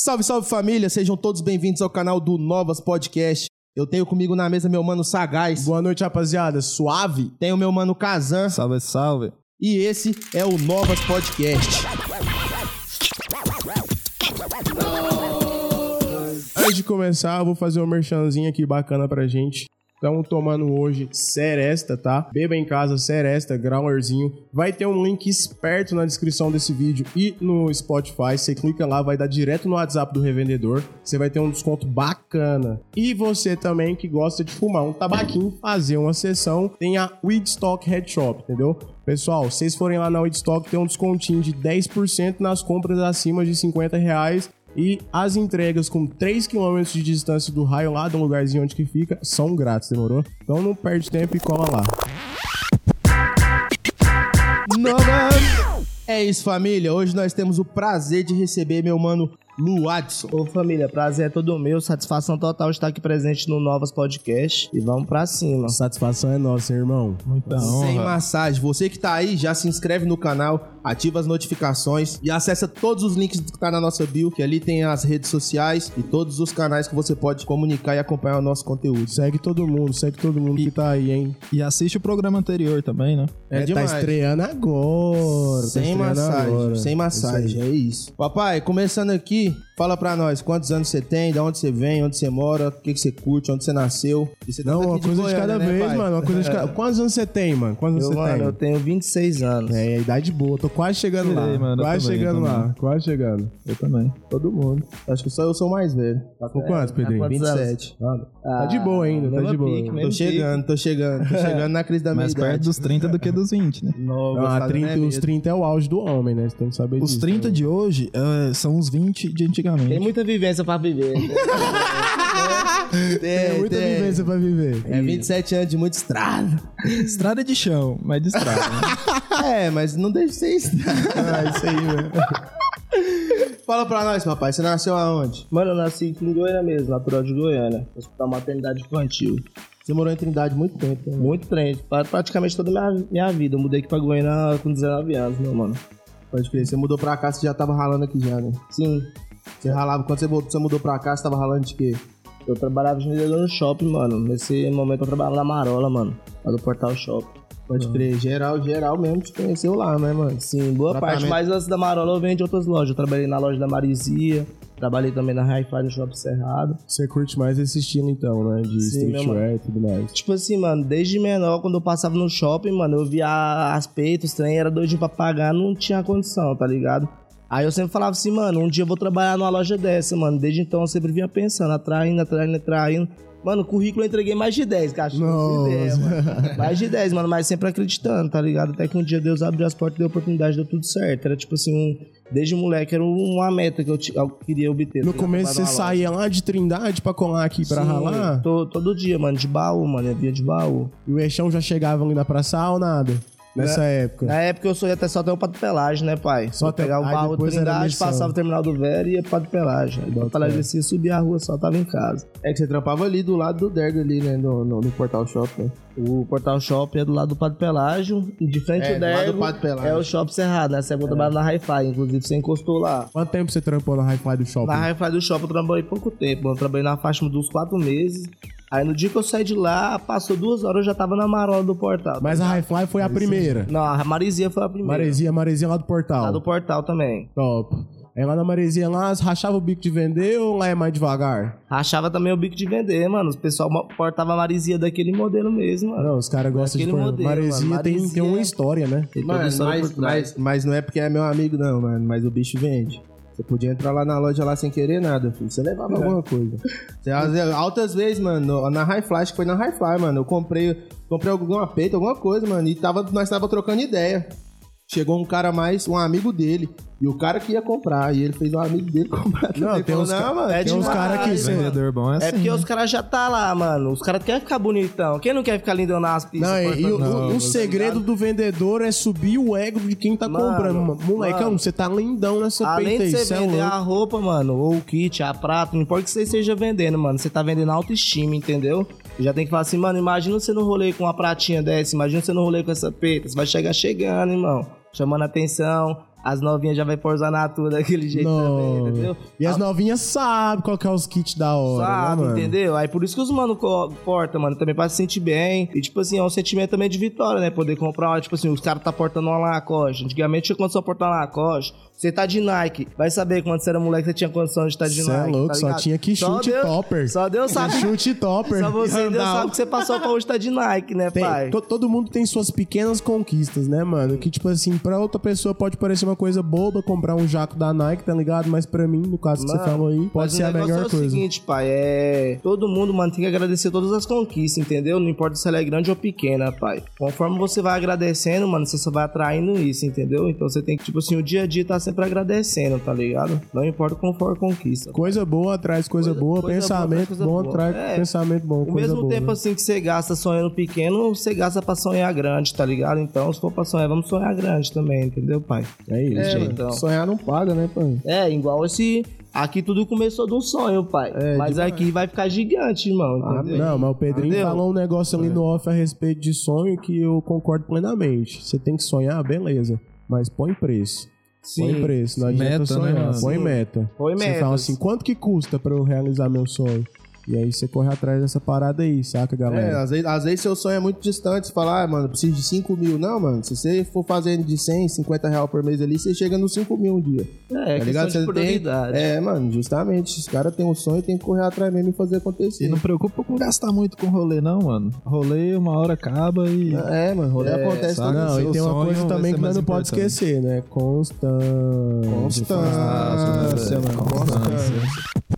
Salve, salve família, sejam todos bem-vindos ao canal do Novas Podcast. Eu tenho comigo na mesa meu mano Sagaz, Boa noite, rapaziada. Suave? tenho meu mano Kazan Salve, salve. e esse é o Novas Podcast. Antes de começar, eu vou fazer um merchanzinho aqui bacana pra gente. Estamos tomando hoje Seresta, tá? Beba em casa, Seresta, grauerzinho. Vai ter um link esperto na descrição desse vídeo e no Spotify. Você clica lá, vai dar direto no WhatsApp do revendedor. Você vai ter um desconto bacana. E você também que gosta de fumar um tabaquinho, fazer uma sessão, tem a Weedstock Head Shop, entendeu? Pessoal, vocês forem lá na Weedstock, tem um descontinho de 10% nas compras acima de 50 reais. E as entregas com 3 km de distância do raio lá do lugarzinho onde que fica são grátis, demorou? Então não perde tempo e cola lá. Novas! É isso, família. Hoje nós temos o prazer de receber meu mano Luadson. Ô família, prazer é todo meu, satisfação total estar aqui presente no Novas Podcast e vamos pra cima. Satisfação é nossa, hein, irmão. Muita Sem honra. massagem. Você que tá aí, já se inscreve no canal, ativa as notificações e acessa todos os links que tá na nossa bio, que ali tem as redes sociais e todos os canais que você pode comunicar e acompanhar o nosso conteúdo. Segue todo mundo, segue todo mundo que tá aí, hein? E assiste o programa anterior também, né? É tá demais. estreando agora. tá Sem estreando massagem, agora. sem massagem, é isso. Papai, começando aqui, aqui fala pra nós quantos anos você tem, de onde você vem, onde você mora, o que, que você curte, onde você nasceu. E você tá Não, uma coisa de Goiânia, cada né, vez, pai? mano. Uma coisa de cada... Quantos anos você tem, mano? Quantos Eu, anos você mano, eu tem? tenho 26 anos. É, a idade boa. Tô quase chegando lá. Sei, mano, quase também, chegando lá. Quase chegando. Eu também. Todo mundo. Acho que só eu sou mais velho. Tá com quantos, Pedrinho? quantos 27. Tá de boa ainda, tá de boa. pique, Tô chegando, tô chegando, tô chegando na crise da minha Mais perto idade. dos 30 do que dos 20, né? Não, Não, a gostado 30, não é os mesmo. 30 é o auge do homem, né? Você tem que saber Os disso. 30 de hoje é, são os 20 de antigamente. Tem muita vivência pra viver. Tem muita vivência pra viver. É 27 anos de muita estrada. Estrada de chão, mas de estrada. né? É, mas não deixa de ser estrada. Ah, isso aí, velho. Fala pra nós, papai. Você nasceu aonde? Mano, eu nasci aqui em Goiânia mesmo, natural de Goiânia. Hospital Maternidade Infantil. Você morou em Trindade muito tempo, né? Muito trem, pra- praticamente toda a minha, minha vida. Eu mudei aqui pra Goiânia com 19 anos, meu mano. Pode crer. Você mudou pra cá, você já tava ralando aqui já, né? Sim, Você ralava, quando você, voltou, você mudou pra cá, você tava ralando de quê? eu trabalhava de vendedor no shopping, mano. Nesse momento eu trabalhava na Marola, mano. Lá do Portal Shopping. Pode crer. Geral, geral mesmo te conheceu lá, né, mano? Sim, boa Tratamento. parte. Mas antes da Marola eu venho de outras lojas. Eu trabalhei na loja da Marizia, trabalhei também na Hi-Fi no Shopping Cerrado. Você curte mais esse estilo, então, né? De Sim, streetwear e tudo mais. Tipo assim, mano, desde menor, quando eu passava no shopping, mano, eu via as peitos, trem, era doidinho pra pagar, não tinha condição, tá ligado? Aí eu sempre falava assim, mano, um dia eu vou trabalhar numa loja dessa, mano. Desde então eu sempre vinha pensando, atraindo, atraindo, atraindo. Mano, currículo eu entreguei mais de 10, cachorro. Nossa. Ideia, mano. Mais de 10, mano, mas sempre acreditando, tá ligado? Até que um dia Deus abriu as portas e deu oportunidade, deu tudo certo. Era tipo assim, um- desde moleque era uma meta que eu, eu queria obter. No tá começo você saía lá de Trindade pra colar aqui pra Sim, ralar? to- todo dia, mano, de baú, mano, eu via de baú. E o eixão já chegava ali na praça ou nada? Nessa época. Na época eu só ia até só até o Pato Pelagem, né, pai? Só até- pegar o barro era Trindade, passava o terminal do Velho e ia pro Pato Pelagem. Aí Pato Pelagem descia, subia a rua, só tava em casa. É que você trampava ali do lado do Dergo ali, né? No, no, no Portal Shop, né? O Portal Shopping é do lado do Pato Pelágio e de frente É, ao do do Dergo é o Shopping Cerrado, né? Você eu trabalhava na Hi-Fi, inclusive você encostou lá. Quanto tempo você trampou na Hi-Fi do shopping? Na Hi-Fi do shopping eu trabalhei pouco tempo. Eu trabalhei na faixa dos quatro meses. Aí no dia que eu saí de lá, passou duas horas, eu já tava na marola do portal. Mas a Hi-Fi foi a primeira. Não, a Marizia foi a primeira. Maresia, Maresia lá do portal. Lá do portal também. Top. Aí lá na Maresia lá, rachava o bico de vender ou lá é mais devagar? Rachava também o bico de vender, mano. Os pessoal portava a Marizia daquele modelo mesmo, mano. Não, os caras gostam de pôr. modelo, Maresia, mano. tem, tem Maresia uma história, né? Tem Mano, história mas, por trás. mas, mas não é porque é meu amigo, não, mano. Mas o bicho vende. Você podia entrar lá na loja lá sem querer nada, filho. Você levava alguma coisa. Você, altas vezes, mano, no- na High Fly, acho que foi na High Fly, mano. Eu comprei, comprei alguma peita, alguma coisa, mano. E tava, nós tava trocando ideia. Chegou um cara mais, um amigo dele. E o cara que ia comprar. E ele fez um amigo dele comprar. Não, também. tem Falou, uns não, mano. é tem uns demais, cara que-. Vendedor bom é assim. É porque né? os caras já tá lá, mano. Os caras querem ficar bonitão. Quem não quer ficar lindão nas pistas? Não, e, e o, portando- o- o segredo do vendedor é subir o ego de quem tá Mano, comprando. mano. Molecão, mano. você tá lindão nessa Além peita de aí, você cê é vender louco. a roupa, mano, ou o kit, a prata, não importa o que você esteja vendendo, mano. Você tá vendendo autoestima, entendeu? Já tem que falar assim, mano, imagina você no rolê com uma pratinha dessa, imagina você no rolê com essa peita. Você vai chegar chegando, irmão. Chamando atenção. as novinhas já vai pousar na tua daquele jeito também, Não. entendeu? E as novinhas sabem qual que é os kits da hora, Sabe, né, entendeu? Aí por isso que os mano cortam, mano, também pra se sentir bem. E, tipo assim, é um sentimento também de vitória, né? Poder comprar, tipo assim, os caras tá portando uma Lacoste. Antigamente tinha condição portar uma Lacoste. Você tá de Nike, vai saber quando você era moleque você tinha condição de estar de Cê Nike. é louco, tá só tinha que Só chute Deus- topper. Só Deus sabe. Chute topper. Só você Deus sabe que você passou pra hoje tá de Nike, né, Tem- pai? to- todo mundo tem suas pequenas conquistas, né, mano? Que, tipo assim, pra outra pessoa pode parecer uma coisa boba comprar um jaco da Nike, tá ligado? Mas pra mim, no caso que você Mano, falou aí, pode ser o a melhor é o coisa. seguinte, pai, é... Todo mundo, mano, tem que agradecer todas as conquistas, entendeu? Não importa se ela é grande ou pequena, pai. Conforme você vai agradecendo, mano, você só vai atraindo isso, entendeu? Então você tem que, tipo assim, o dia a dia tá sempre agradecendo, tá ligado? Não importa como for a conquista. Coisa boa atrás coisa, Coisa- boa, coisa pensamento boa, bom boa. atrás É. pensamento bom, Ao coisa mesmo boa. tempo, né? assim, que você gasta sonhando pequeno, você gasta pra sonhar grande, tá ligado? Então, se for pra sonhar, vamos sonhar grande também, entendeu, pai? É isso. É, gente. mano, sonhar não paga, né, pai? É, igual esse... Aqui tudo começou de um sonho, pai. Mas aqui vai ficar gigante, irmão, entendeu? Não, mas o Pedrinho Entendeu? falou um negócio ali no off a respeito de sonho que eu concordo plenamente. Você tem que sonhar, beleza. Mas põe preço. Põe Sim. preço, não adianta Meta, né, sonhar. mano? põe Sim. meta. Põe Você metas. fala assim, quanto que custa pra eu realizar meu sonho? E aí você corre atrás dessa parada aí, saca, É, galera? às vezes, às vezes seu sonho é muito distante, você fala, ah, mano, eu preciso de 5 mil. Não, mano, se você for fazendo de 100, 50 reais por mês ali, você chega nos 5 mil um dia. É, tá ligado? questão de Você tem. É, mano, justamente. Os caras têm um sonho e tem que correr atrás mesmo e fazer acontecer. E não preocupa com gastar muito com rolê, não, mano. Rolê, uma hora acaba e. É, mano, rolê É, acontece sabe? Não, e tem uma coisa também que nós não pode importante. esquecer, né? Constância. Constância, mano. Constância.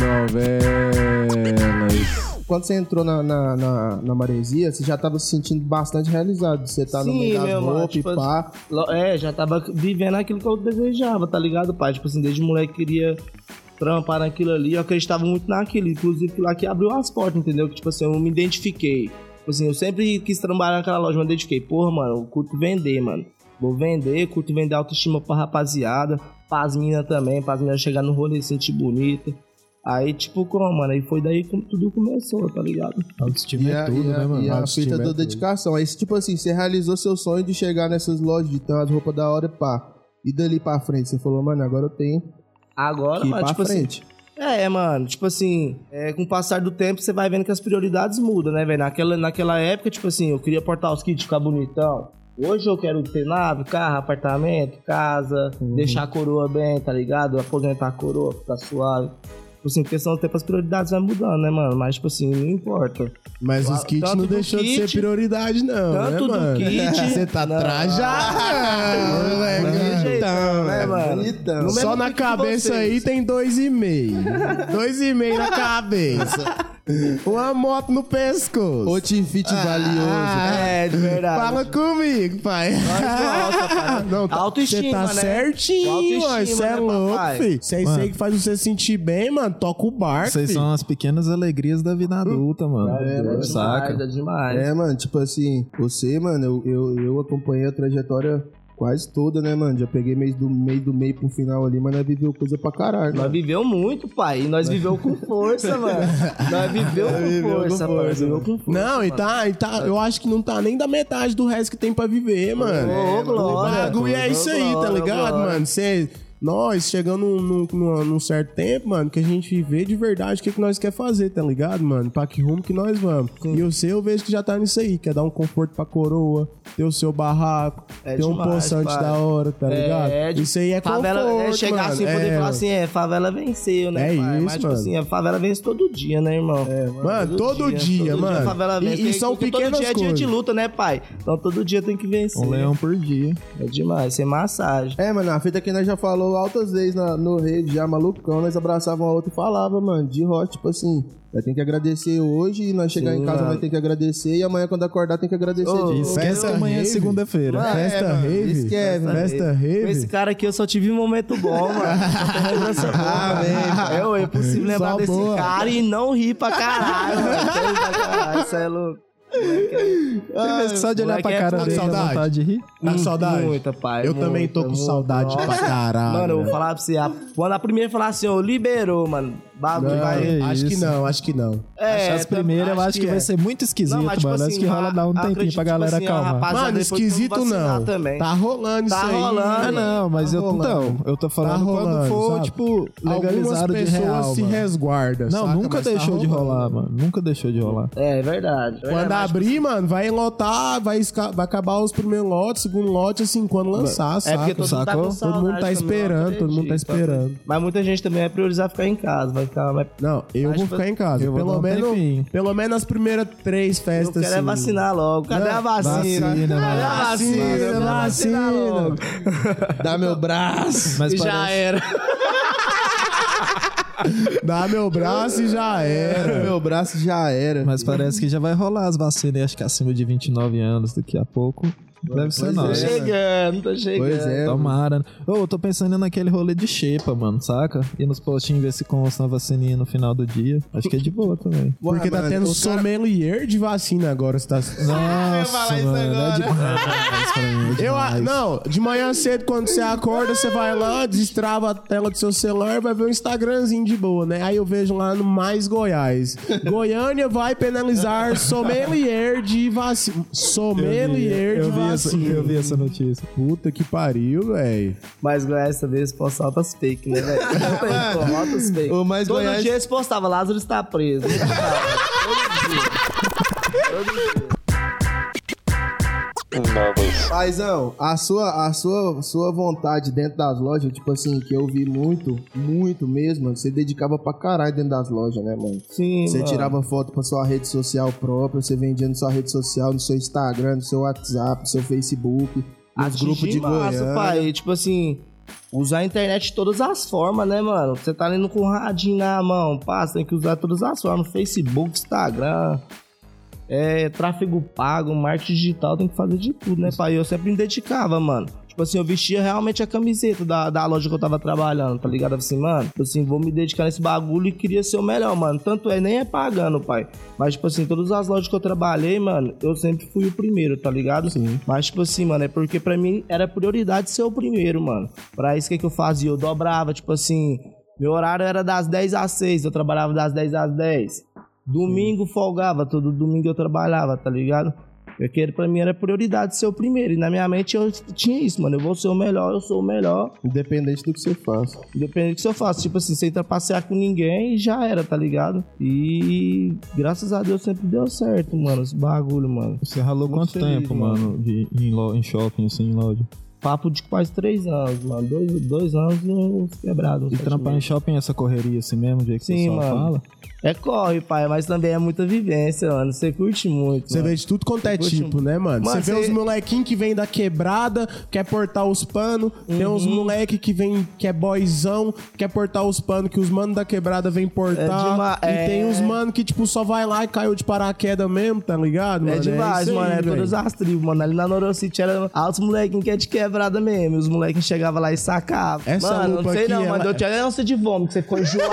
Novelas. Quando você entrou na, na, na, na maresia, você já tava se sentindo bastante realizado. Você tá no meio das roupas tipo, pá. É, já tava vivendo aquilo que eu desejava, tá ligado, pai? Tipo assim, desde moleque queria trampar naquilo ali, eu acreditava muito naquilo. Inclusive, aquilo lá que abriu as portas, entendeu? Que, tipo assim, eu me identifiquei. Tipo assim, eu sempre quis trabalhar naquela loja, mas eu identifiquei. Porra, mano, eu curto vender, mano. Vou vender, curto vender autoestima pra rapaziada, pras minas também, pras minas chegar no rolê e sentir bonita. Aí, tipo, como, mano? Aí foi daí que tudo começou, tá ligado? Autoestima E é a, tudo, e a- né, mano? e a Autoestima fita é da dedicação. Aí, tipo assim, você realizou seu sonho de chegar nessas lojas, de ter umas roupas da hora e pá. E dali pra frente, você falou, mano, agora eu tenho Agora, que ir mano, pra tipo assim, frente. É, mano, tipo assim, é, com o passar do tempo você vai vendo que as prioridades mudam, né, velho? Naquela, naquela época, tipo assim, eu queria portar os kits, ficar bonitão. Hoje eu quero ter nave, carro, apartamento, casa, Uhum. deixar a coroa bem, tá ligado? Aposentar a coroa, ficar suave. Tipo assim, questão do tempo as prioridades vai mudando, né, mano? Mas, tipo assim, não importa. Mas os Tanto kits não deixou de ser kit, prioridade, não, né, tanto do mano? kit, Você tá não. trajado, moleque. Bonitão, Então, né, mano? bonitão. No Só na cabeça aí tem dois e meio. dois e meio na cabeça. Uma moto no pescoço. Outfit valioso. Ah, É, de verdade. Fala comigo, pai. Pai. Não, tá, Autoestima, Você tá né? certinho, Autoestima, Você é né, louco, filho. Você é isso aí que faz você sentir bem, mano. Toca o barco, Vocês são as pequenas alegrias da vida adulta, mano. É Saca? demais, é demais. É, mano, tipo assim, você, mano, eu, eu, eu acompanhei a trajetória quase toda, né, mano? Já peguei meio do meio do meio pro final ali, mas nós viveu coisa pra caralho. Nós né? viveu muito, pai. E nós viveu com força, mano. Nós viveu com força, pai. Viveu com força. Não, e mano. tá, e tá, eu acho que não tá nem da metade do resto que tem pra viver, mano. Ô, o glória. bagulho é isso aí, tá ligado, glória. mano? Cê, nós, chegando num, num, num- certo tempo, mano, que a gente vê de verdade o que, que nós quer fazer, tá ligado, mano? Pra que rumo que nós vamos. E o seu, eu vejo que já tá nisso aí, quer dar um conforto pra coroa, ter o seu barraco, É ter um demais, poçante pai. da hora, tá ligado? É, de- isso aí é favela, conforto, é chegar mano. assim e poder É, falar assim, é, favela venceu, né, É pai? isso, Mas, tipo mano. assim, a favela vence todo dia, né, irmão? É, Mano, todo dia, mano. a favela E- vence. e são porque pequenas Todo dia é dia de coisas. luta, né, pai? Então todo dia tem que vencer. Um leão por dia. É demais, sem massagem. É, mano, a fita que nós já falou altas vezes na- no rede, já malucão, nós abraçava um ao outro e falava, mano, de rocha, tipo assim, nós tem que agradecer hoje e nós chegar Sim, em casa mano. nós tem que agradecer e amanhã quando acordar tem que agradecer Ô, de. Esquece que amanhã é rave. segunda-feira. Festa é, mano, rave. esquece, mano. Festa Com rave. esse cara aqui eu só tive um momento bom, mano. Lembrança boa. É, é possível lembrar Só desse boa. cara e não rir pra caralho, mano. Rir pra caralho, Isso é louco. Tem vezes que só de olhar pra é cara dele dá Saudade. vontade de rir. Tá saudade? Muita, pai. Eu também tô com muita, saudade muita. pra caralho. Mano, eu vou falar pra você. a- Quando a primeira falar assim, ó, liberou, mano. Bagulho Não, vai. que acho que isso. não, acho que não. É, as primeiras eu acho que, vai é. ser muito esquisito, Não, mas, tipo mano. acho assim, que rola dar um a- tempinho acredito, pra tipo galera assim, a acalmar. rapaziada Mano, depois vamos esquisito vacinar não. Também. Tá rolando Tá isso aí. rolando. Ah, não, mas Tá eu, rolando. então, eu tô falando Tá quando rolando, for, sabe? tipo, Algumas legalizado de pessoas real, se mano. resguardam, Não, saca? nunca Mas tá deixou de rolando. rolar, mano. Nunca deixou de rolar. É verdade. Quando é, abrir, mano, vai lotar, vai, vai acabar os primeiros lotes, segundo lote, assim, quando lançar, É saca? porque todo mundo, tá Todo mundo tá também, esperando, eu todo mundo tá esperando. Mas muita gente também vai priorizar ficar em casa. Vai ficar. Vai... Não, eu Mas, vou ficar em casa. eu Pelo um menos, tempinho. pelo menos as primeiras três Eu festas, quero é assim. vacinar logo. Cadê Não, a vacina? vacina, Cadê a vacina? Vacina, Eu vacina. logo. Dá meu braço. Mas já parece- era. Dá meu braço e já era. Meu braço já era. Mas parece que já vai rolar as vacinas, acho que acima de 29 anos daqui a pouco. Deve ser Pois nós. é. chegando, tô chegando. Pois é. Tomara. Ô, eu tô pensando naquele rolê de xepa, mano, saca? Ir nos postinhos ver se consta uma vacininha no final do dia. Acho que é de boa também. Porque Ué, tá mano, tendo os cara- sommelier de vacina agora. Você tá... Nossa, isso mano, é agora. demais pra mim, é Eu, a- não, de manhã cedo, quando você acorda, você vai lá, destrava a tela do seu celular e vai ver um Instagramzinho de boa, né? Aí eu vejo lá no Mais Goiás. Goiânia vai penalizar sommelier de vacina. Sommelier eu de vi, essa, eu vi essa notícia. Puta que pariu, velho. Mas Goiás também eles postam altas fake, né, velho? Altas fake. O mais Todo Goiás- dia eles postavam, Lázaro está preso. Todo dia. Todo dia. Paizão, a sua, a sua, sua vontade dentro das lojas, tipo assim, que eu vi muito, muito mesmo, você dedicava pra caralho dentro das lojas, né, mano? Sim, Você mano. tirava foto pra sua rede social própria, você vendia na sua rede social, no seu Instagram, no seu WhatsApp, no seu Facebook, nos grupos de massa, Goiânia. pai. Tipo assim, usar a internet de todas as formas, né, mano? Você tá indo com o radinho na mão, pá, você tem que usar todas as formas. Facebook, Instagram, é, tráfego pago, marketing digital, tem que fazer de tudo, né, pai? Eu sempre me dedicava, mano. Tipo assim, eu vestia realmente a camiseta da, da loja que eu tava trabalhando, tá ligado? Assim, mano, tipo assim, vou me dedicar nesse bagulho e queria ser o melhor, mano. Tanto é, nem é pagando, pai. Mas, tipo assim, todas as lojas que eu trabalhei, mano, eu sempre fui o primeiro, tá ligado? Sim. Mas, tipo assim, mano, é porque pra mim era prioridade ser o primeiro, mano. Pra isso, o que, que eu fazia? Eu dobrava, tipo assim, meu horário era das 10 às 6, eu trabalhava das 10 às 10. Domingo folgava, todo domingo eu trabalhava, tá ligado? Porque pra mim era prioridade ser o primeiro. E na minha mente eu tinha isso, mano. Eu vou ser o melhor, eu sou o melhor. Independente do que você faça. Independente do que eu faço. Tipo assim, sem trapacear com ninguém e já era, tá ligado? E graças a Deus sempre deu certo, mano, esse bagulho, mano. Você ralou Muito quanto feliz, tempo, mano. mano, de, em, lo- em shopping, assim, em loja? Papo de quase três anos, mano. Dois, dois anos no quebrado. uns E trampar em shopping é essa correria assim mesmo, do jeito que Sim, o pessoal mano. fala? É corre, pai, mas também é muita vivência, mano. Você curte muito. Você vê de tudo quanto é Curte tipo, um- né, mano? Você vê cê- os molequinhos que vem da quebrada, quer portar os panos. Tem uns Uhum. moleque que vem, que é boyzão, quer portar os panos, que os manos da quebrada vem portar. dema- e é- tem uns mano que, tipo, só vai lá e caiu de paraquedas mesmo, tá ligado, mano? É demais, aí, mano. É velho. todas as tribos, mano. Ali na Norocity era altos molequinhos que é de quebrada mesmo. E os molequinhos chegavam lá e sacavam. Essa mano, lupa não sei aqui, não, ela- mano. Eu tinha ânsia de vômito, você ficou enjoado.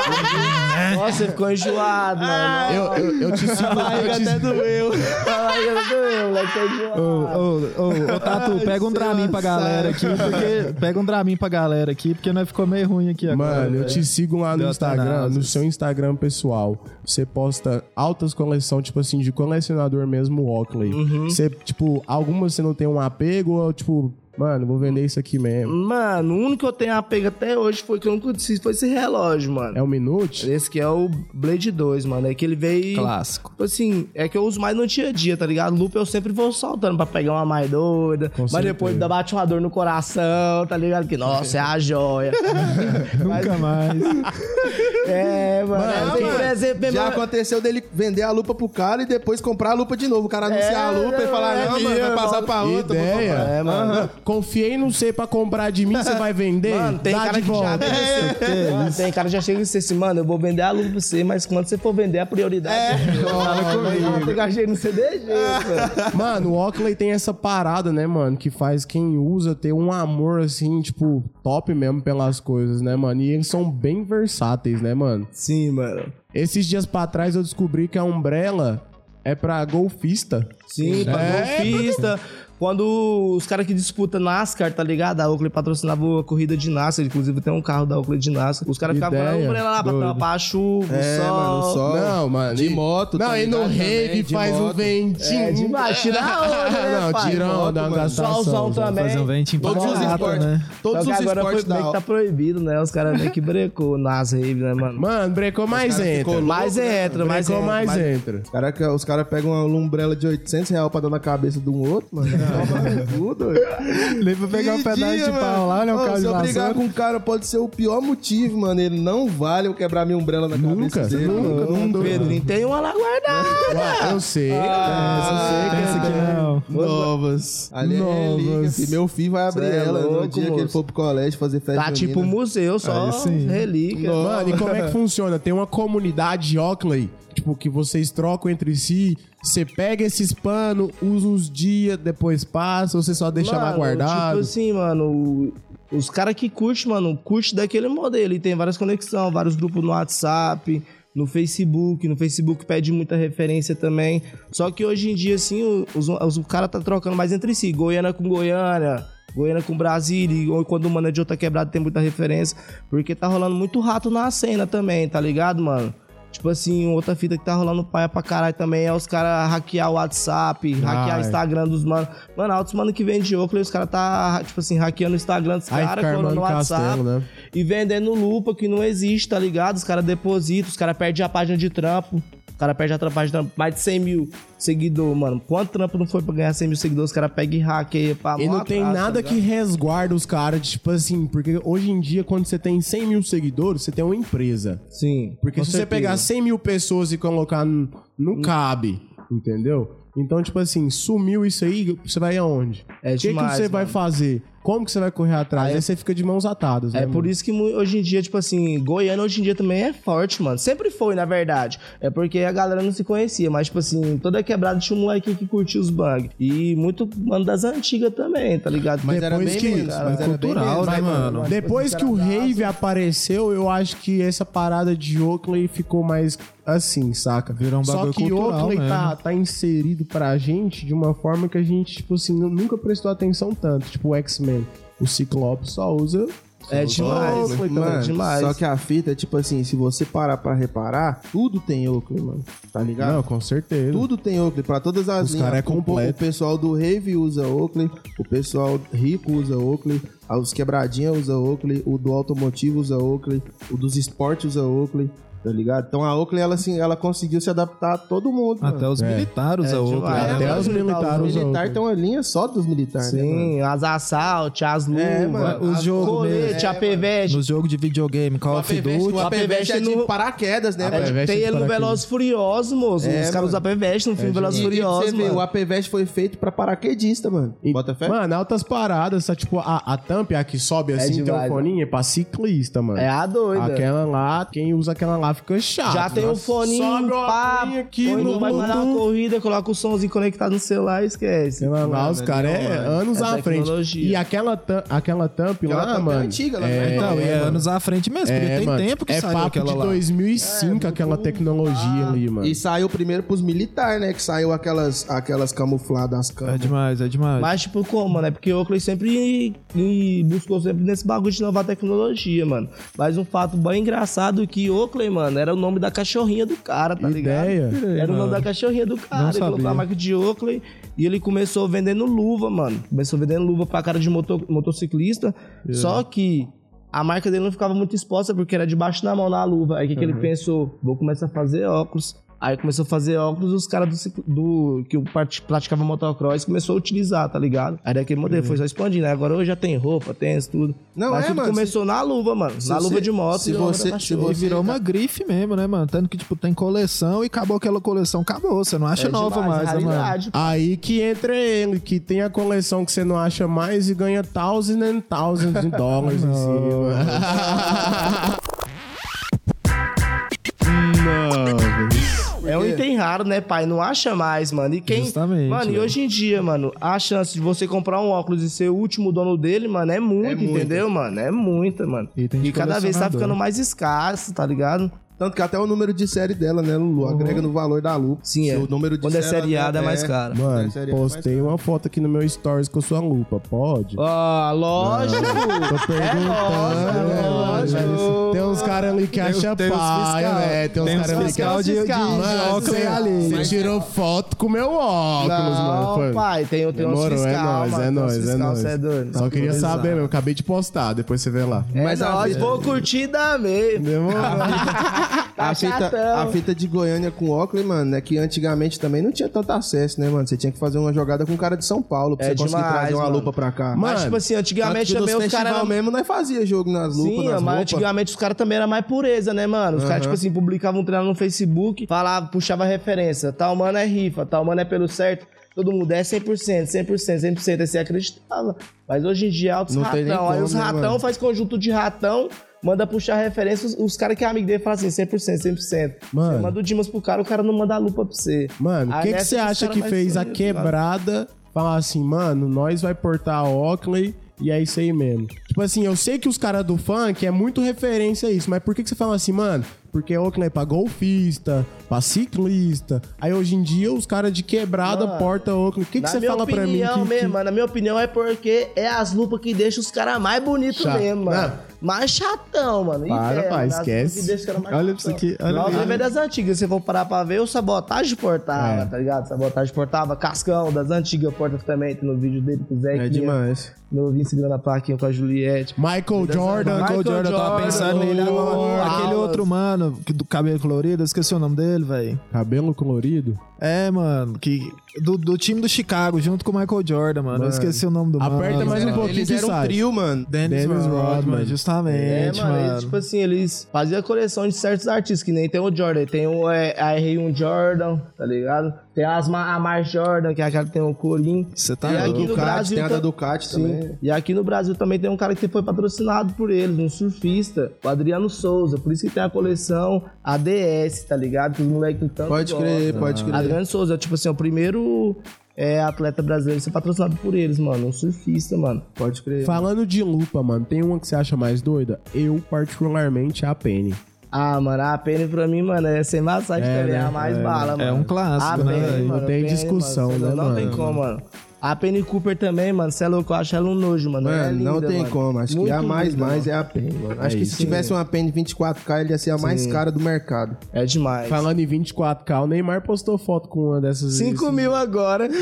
Nossa, você ficou enjoado, mano. Eu, eu, eu te sigo. A barriga eu te- até doeu. A barriga até doeu, moleque. Tá enjoado. Ô, ô, ô, ô, Tatu, pega um Dramin pra galera aqui, porque. Pega um Dramin pra galera aqui, porque nós ficou meio ruim aqui agora. Mano, eu te sigo lá no Deu Instagram, até no seu Instagram pessoal. Você posta altas coleções, tipo assim, de colecionador mesmo, Oakley. Uhum. Você, tipo, algumas você não tem um apego, ou tipo, mano, vou vender isso aqui mesmo. Mano, o único que eu tenho apego até hoje foi que eu nunca disse foi esse relógio, mano. É um minute? Esse que é o Blade 2, mano. É que ele veio. Clássico. Tipo assim, é que eu uso mais no dia a dia, tá ligado? Lupa eu sempre vou soltando pra pegar uma mais doida. mas certeza. depois dá bate uma dor no coração, tá ligado? Que nossa, é a joia. Nunca mais. é, mano. Mano, é, por exemplo, Já mesmo- aconteceu dele vender a lupa pro cara e depois comprar a lupa de novo. O cara anunciar a lupa e falar, é não, mano, vai passar mano. pra outra. Ideia. É, mano. Confiei no você pra comprar de mim, você vai vender? Mano, tem Dá cara de que já volta. vem Mano, tem cara que já chega e diz assim, mano, eu vou vender a lupa pra você, mas quando você for vender a prioridade. É, fala comigo. Tem que achei no CD, gente, mano. Mano, o Oakley tem essa parada, né, mano? Que faz quem usa ter um amor, assim, tipo, top mesmo pelas coisas, né, mano? E eles são bem versáteis, né, mano? Sim, mano. Esses dias pra trás eu descobri que a Umbrella é pra golfista. Sim, pra É, golfista. Quando os caras que disputam NASCAR, tá ligado? A Oakley patrocinava a corrida de NASCAR, inclusive tem um carro da Oakley de NASCAR. Os caras ficavam com a Ideia, umbrella lá pra doido. tampar a chuva, É, o sol. mano, só. Não, mano. De e- moto, Não, tá e no ligado rave de faz um moto. ventinho. É, demais, tira a onda, né, Não, pai? tirão, Moto, dá uma mano. gastação. Solzão também. Fazer um ventinho Todos os esportes, né? todos os agora foi, esportes meio da que tá proibido, né? Os caras meio que brecou nas raves, né, mano? Mano, brecou mais cara entra. mais né, entra, mais entra. mais mais- entra. Os caras pegam uma lumbrela de 800 reais pra dar na cabeça de um outro, mano. Tudo. Nem pra pegar um pedaço dia, de pau lá, né? Um Ô, carro de Se eu brigar vassoura. com um cara, pode ser o pior motivo, mano. Ele não vale eu quebrar minha umbrella na Nunca, cabeça dele. nunca, mano. nunca. Pedrinho tem uma lá guardada. Eu sei. Ah, Pensa que não. Novas. Ali é Novas. relíquia, filho. Meu filho vai abrir Cê é ela no louco, dia que ele moço. for pro colégio fazer festa Tá tipo junina. museu, só relíquia. Mano, e como é que funciona? Tem uma comunidade de Oakley, tipo, que vocês trocam entre si. Você pega esses panos, usa uns dias, depois passa, ou você só deixa lá Mano, guardado? Tipo assim, mano, os caras que curtem, mano, curte daquele modelo. E tem várias conexões, vários grupos no WhatsApp, no Facebook. No Facebook pede muita referência também. Só que hoje em dia, assim, os, os, o cara tá trocando mais entre si. Goiânia com Goiânia. Goiânia com Brasília, ou quando o mano é de outra quebrada tem muita referência, porque tá rolando muito rato na cena também, tá ligado, mano? Tipo assim, outra fita que tá rolando paia pra caralho também é os caras hackear o WhatsApp, hackear o Ai. Instagram dos mano. Mano, altos mano que vende Oakley, os caras tá, tipo assim, hackeando o Instagram dos caras, colando no armando WhatsApp castelo, né? e vendendo lupa que não existe, tá ligado? Os caras depositam, os caras perdem a página de trampo. O cara perde a página de mais de 100 mil seguidores, mano. Quanto trampo não foi pra ganhar 100 mil seguidores? Os caras pegam e hackeia pra E não tem atrás, nada tá que resguarda os caras, tipo assim, porque hoje em dia, quando você tem 100 mil seguidores, você tem uma empresa. Sim. Porque se você certeza. pegar 100 mil pessoas e colocar, n- não cabe, entendeu? Então, tipo assim, sumiu isso aí, você vai aonde? É O que, que você vai mano. fazer? Como que você vai correr atrás? Aí- Aí você fica de mãos atadas, né? É por mano? isso que hoje em dia, tipo assim, Goiânia hoje em dia também é forte, mano. Sempre foi, na verdade. É porque a galera não se conhecia, mas, tipo assim, toda quebrada tinha um moleque que curtia os bugs. E muito, mano, das antigas também, tá ligado? Mas era Depois bem que- cara, mas era bem cultural, menos. né, Mas, mano? Depois que o rave apareceu, eu acho que essa parada de Oakley ficou mais assim, saca? Virou um Só bagulho que cultural Oakley tá, mesmo. tá inserido pra gente de uma forma que a gente, tipo assim, nu- nunca prestou atenção tanto. Tipo o X-Men. O Ciclope só usa. É demais, Oakley mano. é demais. Só que a fita é tipo assim, se você parar pra reparar, tudo tem Oakley, mano. Tá ligado? Não, com certeza. Tudo tem Oakley, pra todas as Os linhas. cara é completo. O pessoal do Rave usa Oakley, o pessoal rico usa Oakley, os quebradinha usa Oakley, o do automotivo usa Oakley, o dos esportes usa Oakley, tá ligado? Então a Oakley, ela, assim, ela conseguiu se adaptar a todo mundo, mano. Até os É. militares É usam Oakley. Até É, os mano, militares Os usam militar Oakley. tem uma linha só dos militares, né, mano? Sim, as assalto, as luvas, É, mano, os jogos colete, mesmo. a peveste. Nos jogos de videogame, Call of Duty. o APVest é de no- paraquedas, né, É, mano? Apeveste tem ele no. Velozes Furiosos, moço. É, Os caras usam Peveste no filme Velozes pra Furiosos, você ver, mano. o APVest foi feito pra paraquedista, mano. E- Bota fé? Mano, altas paradas, tá, tipo, a, a tampa, a que sobe assim, tem um foninho, é pra ciclista, mano. É a doida. Aquela lá, quem usa aquela lá fica chato. Já tem o Sobe o pá, aqui no vai mandar uma corrida, coloca o somzinho conectado no celular e esquece. Lá, Mano, os caras é não, anos é à frente. E aquela, aquela tampa Aquela lá, é mano. antiga, ela não é, é Não, é mano. anos à frente mesmo, porque É, tem mano, tempo que é saiu papo aquela de lá. 2005, aquela tecnologia ali, mano. E saiu primeiro pros militares, né? Que saiu aquelas, aquelas camufladas, É câmeras. demais, é demais. Mas, tipo, como, né? Porque o Oakley sempre buscou sempre nesse bagulho de inovar tecnologia, mano. Mas um fato bem engraçado é que Oakley, mano, era o nome da cachorrinha do cara, tá Ideia. ligado? Era o nome da cachorrinha do cara. Não ele colocou sabia. a marca de Oakley e ele começou vendendo luva, mano. Começou vendendo luva pra cara de moto- motociclista. Só que a marca dele não ficava muito exposta porque era debaixo da mão na luva. Aí o que, que ele pensou? Vou começar a fazer óculos. Aí começou a fazer óculos os caras do, do que o part- praticava motocross começou a utilizar, tá ligado? Aí daquele modelo foi só expandindo. Aí agora hoje já tem roupa, tem isso tudo. Não, Mas é, tudo mano, começou na luva, mano. se Na você- luva de moto se e na luva você- se. E virou uma grife mesmo, né, mano? Tanto que, tipo, tem coleção e acabou aquela coleção, acabou. Você não acha É nova demais, mais, né, mano? Aí que entra ele, que tem a coleção que você não acha mais e ganha thousands and thousands de dólares em cima. É um item raro, né, pai? Não acha mais, mano. E quem. Justamente, Mano, e velho. hoje em dia, mano, a chance de você comprar um óculos e ser o último dono dele, mano, é muito, É entendeu, mano? É muita, mano. De E cada vez tá ficando mais escasso, tá ligado? Tanto que até o número de série dela, né, Lulu? Agrega no valor da lupa. Sim, é. O número de Quando é série seriado é mais caro. Mano, é postei uma foto aqui no meu stories com a sua lupa, pode? Ah, lógico. Tô perguntando, né, mano? Tem uns caras ali que acham uns paia, fiscal. né? Tem uns uns caras ali que acham de- de- Mano, óculos você- ali. Você tirou foto com meu óculos, mano. Não, pai, tem, tem uns Demorou, fiscal, é nóis, mano, é uns nóis, é nóis. é doido. Só queria saber, meu. Acabei de postar, depois você vê lá. É Mas a nóis, fita- vou curtir da meio. Demorou. A, fita, a fita de Goiânia com óculos, mano, é que antigamente também não tinha tanto acesso, né, mano? Você tinha que fazer uma jogada com cara de São Paulo pra É você conseguir demais, trazer uma mano. lupa pra cá. Mano, Mas, tipo assim, antigamente também os caras... mesmo nós fazia jogo nas lupas, Sim, nas mas antigamente os caras também eram mais pureza, né, mano? Os caras, tipo assim, publicavam um treino no Facebook, falava, puxava referência. Tal mano é rifa, tal mano é pelo certo. Todo mundo é 100%, 100%, 100%. Aí você acreditava. Mas hoje em dia é altos Não ratão. Aí como, os né, ratão mano? faz conjunto de ratão, manda puxar referência. Os, os caras que é amigo dele falam assim, 100%, 100%. Mano. Você manda o Dimas pro cara, o cara não manda a lupa pra você. Mano, o que, que você acha que fez a sair, quebrada falar assim, mano, nós vai portar a Oakley e é isso aí mesmo? Tipo assim, eu sei que os caras do funk é muito referência a isso, mas por que, que você fala assim, mano? Porque a Oakley é pra golfista, pra ciclista. Aí hoje em dia os caras de quebrada Mano, porta Oakley. O que, que Na você fala pra mim? opinião que- mesmo, mano, na minha opinião é porque é as lupas que deixam os caras mais bonitos mesmo, mano. Não. Mais chatão, mano. Para, é, as lupas esquece. que Olha isso aqui, olha Nós lembra das antigas, se você for parar pra ver, o sabotagem portava, É. tá ligado? Sabotagem portava, Cascão das antigas porta também, tem no vídeo dele com o Zé. É demais. No Vim segurando a plaquinha com a Juliette. Michael Jordan. Michael Michael Jordan, eu tava pensando nele agora. Aquele outro mano que- do cabelo colorido, eu esqueci o nome dele, velho. Cabelo colorido. É, mano, que do, do time do Chicago, junto com o Michael Jordan, mano. Eu esqueci o nome do mano. Aperta mais um pouquinho Eles eram um trio, mano. Dennis, Dennis Rodman, Rodman. É, justamente, mano, mano. eles, tipo assim, eles faziam a coleção de certos artistas, que nem tem o Jordan, tem o é, a R1 Jordan, tá ligado? Tem as, a Mar Jordan, que é aquela que tem o Corim. Você tá E aqui no Ducati, Brasil tem a da Ducati Sim. também. E aqui no Brasil também tem um cara que foi patrocinado por eles, um surfista, o Adriano Souza. Por isso que tem a coleção ADS, tá ligado? Que os moleques tanto Pode crer, gostam. pode crer. Adriano Souza, tipo assim, é o primeiro é, atleta brasileiro a ser patrocinado por eles, mano. Um surfista, mano. Pode crer. Falando de lupa, mano, tem uma que você acha mais doida? Eu, particularmente, a Penny. Ah, mano, a Penny pra mim, mano, é sem massagem É, também, é né? a mais É, bala, mano. É um clássico, a né, Penny, mano, Não tem Penny, discussão, mano, né, Não tem mano? como, mano. A Penny Cooper também, mano, você é louco, eu acho ela um nojo, mano. É Mano, não linda, tem mano. como. Acho que Muito a mais linda, mais mano. é a Penny, mano. Acho que se isso. tivesse uma Penny 24K, ele ia ser a mais cara do mercado. É demais. Falando em 24K, o Neymar postou foto com uma dessas. 5 mil agora.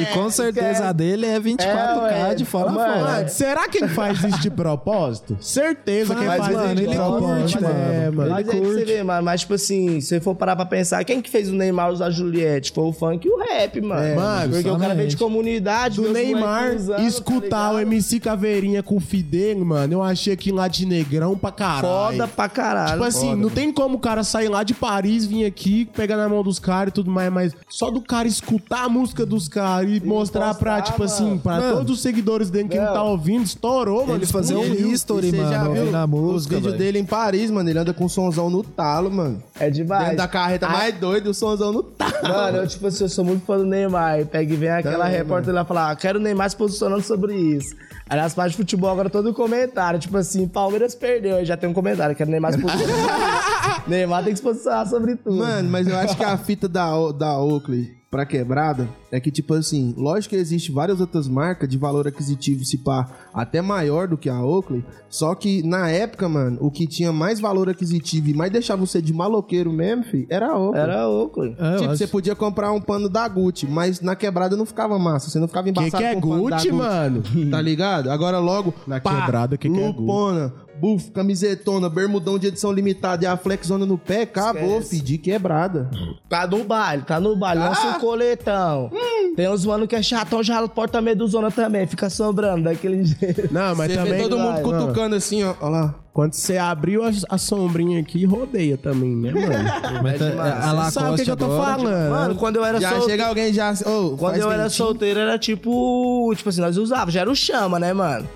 E com certeza a dele é 24K É, de fora a Mano, fora. Mano, será que ele faz isso de propósito? Certeza que ele Faz, mano, isso de ele propósito. curte, É, mano. é que você vê, mano. Mas, tipo assim, se você for parar pra pensar, quem que fez o Neymar usar a Juliette? Foi o funk e o rap, mano. Mano, Porque o cara veio de comunidade, Do os Neymar usando, escutar tá o? MC Caveirinha com o Fidel, mano, eu achei aquilo lá de negrão pra caralho. Foda pra caralho. Tipo assim, não tem como o cara sair lá de Paris, vir aqui, pegar na mão dos caras e tudo mais, mas só do cara escutar a música dos caras e, mostrar pra, postar, tipo assim, mano. pra Mano. todos os seguidores dele que ele Não. tá ouvindo, estourou, mano. Ele fazer um history, E você já mano, viu ouvindo a os música, vídeos velho. dele em Paris, mano. Ele anda com um sonzão no talo, mano. É demais. Dentro da carreta Ah, mais doido, o sonzão no talo. Mano, eu, tipo assim, eu sou muito fã do Neymar. E pega e vem aquela Também, repórter lá falar, ah, quero o Neymar se posicionando sobre isso. Aí nas páginas de futebol agora todo comentário. Tipo assim, Palmeiras perdeu. Aí já tem um comentário, quero o Neymar se isso. Neymar tem que se posicionar sobre tudo. Mano, mas eu acho que a fita da, da Oakley pra quebrada é que, tipo assim, lógico que existe várias outras marcas de valor aquisitivo, se pá, até maior do que a Oakley, só que na época, mano, o que tinha mais valor aquisitivo e mais deixava você de maloqueiro mesmo, fi, era a Oakley. Era Oakley. É, Tipo, você podia comprar um pano da Gucci, mas na quebrada não ficava massa. Você não ficava Que embaçado que é com o pano da Gucci, mano? Tá ligado? Agora logo. Na quebrada, que que é Lupona, buff, camisetona, bermudão de edição limitada e a flexona no pé, acabou, Esquece. fi, de quebrada. Tá no baile, tá no baile. Lança um coletão. Tem uns mano que é chatão, já porta meduzona também. Fica sobrando daquele jeito. Não, mas Você também. vê todo mundo vai, cutucando assim, ó. Olha lá. Quando você abriu a, a sombrinha aqui, rodeia também, né, mano? Mas é- demais. a Lacoste Sabe o que, que eu tô agora, falando? Mano, quando eu era Já solteiro. chega alguém já. Ô, Quando eu era ventinho. solteiro, era tipo. Tipo assim, nós usava, já era o chama, né, mano?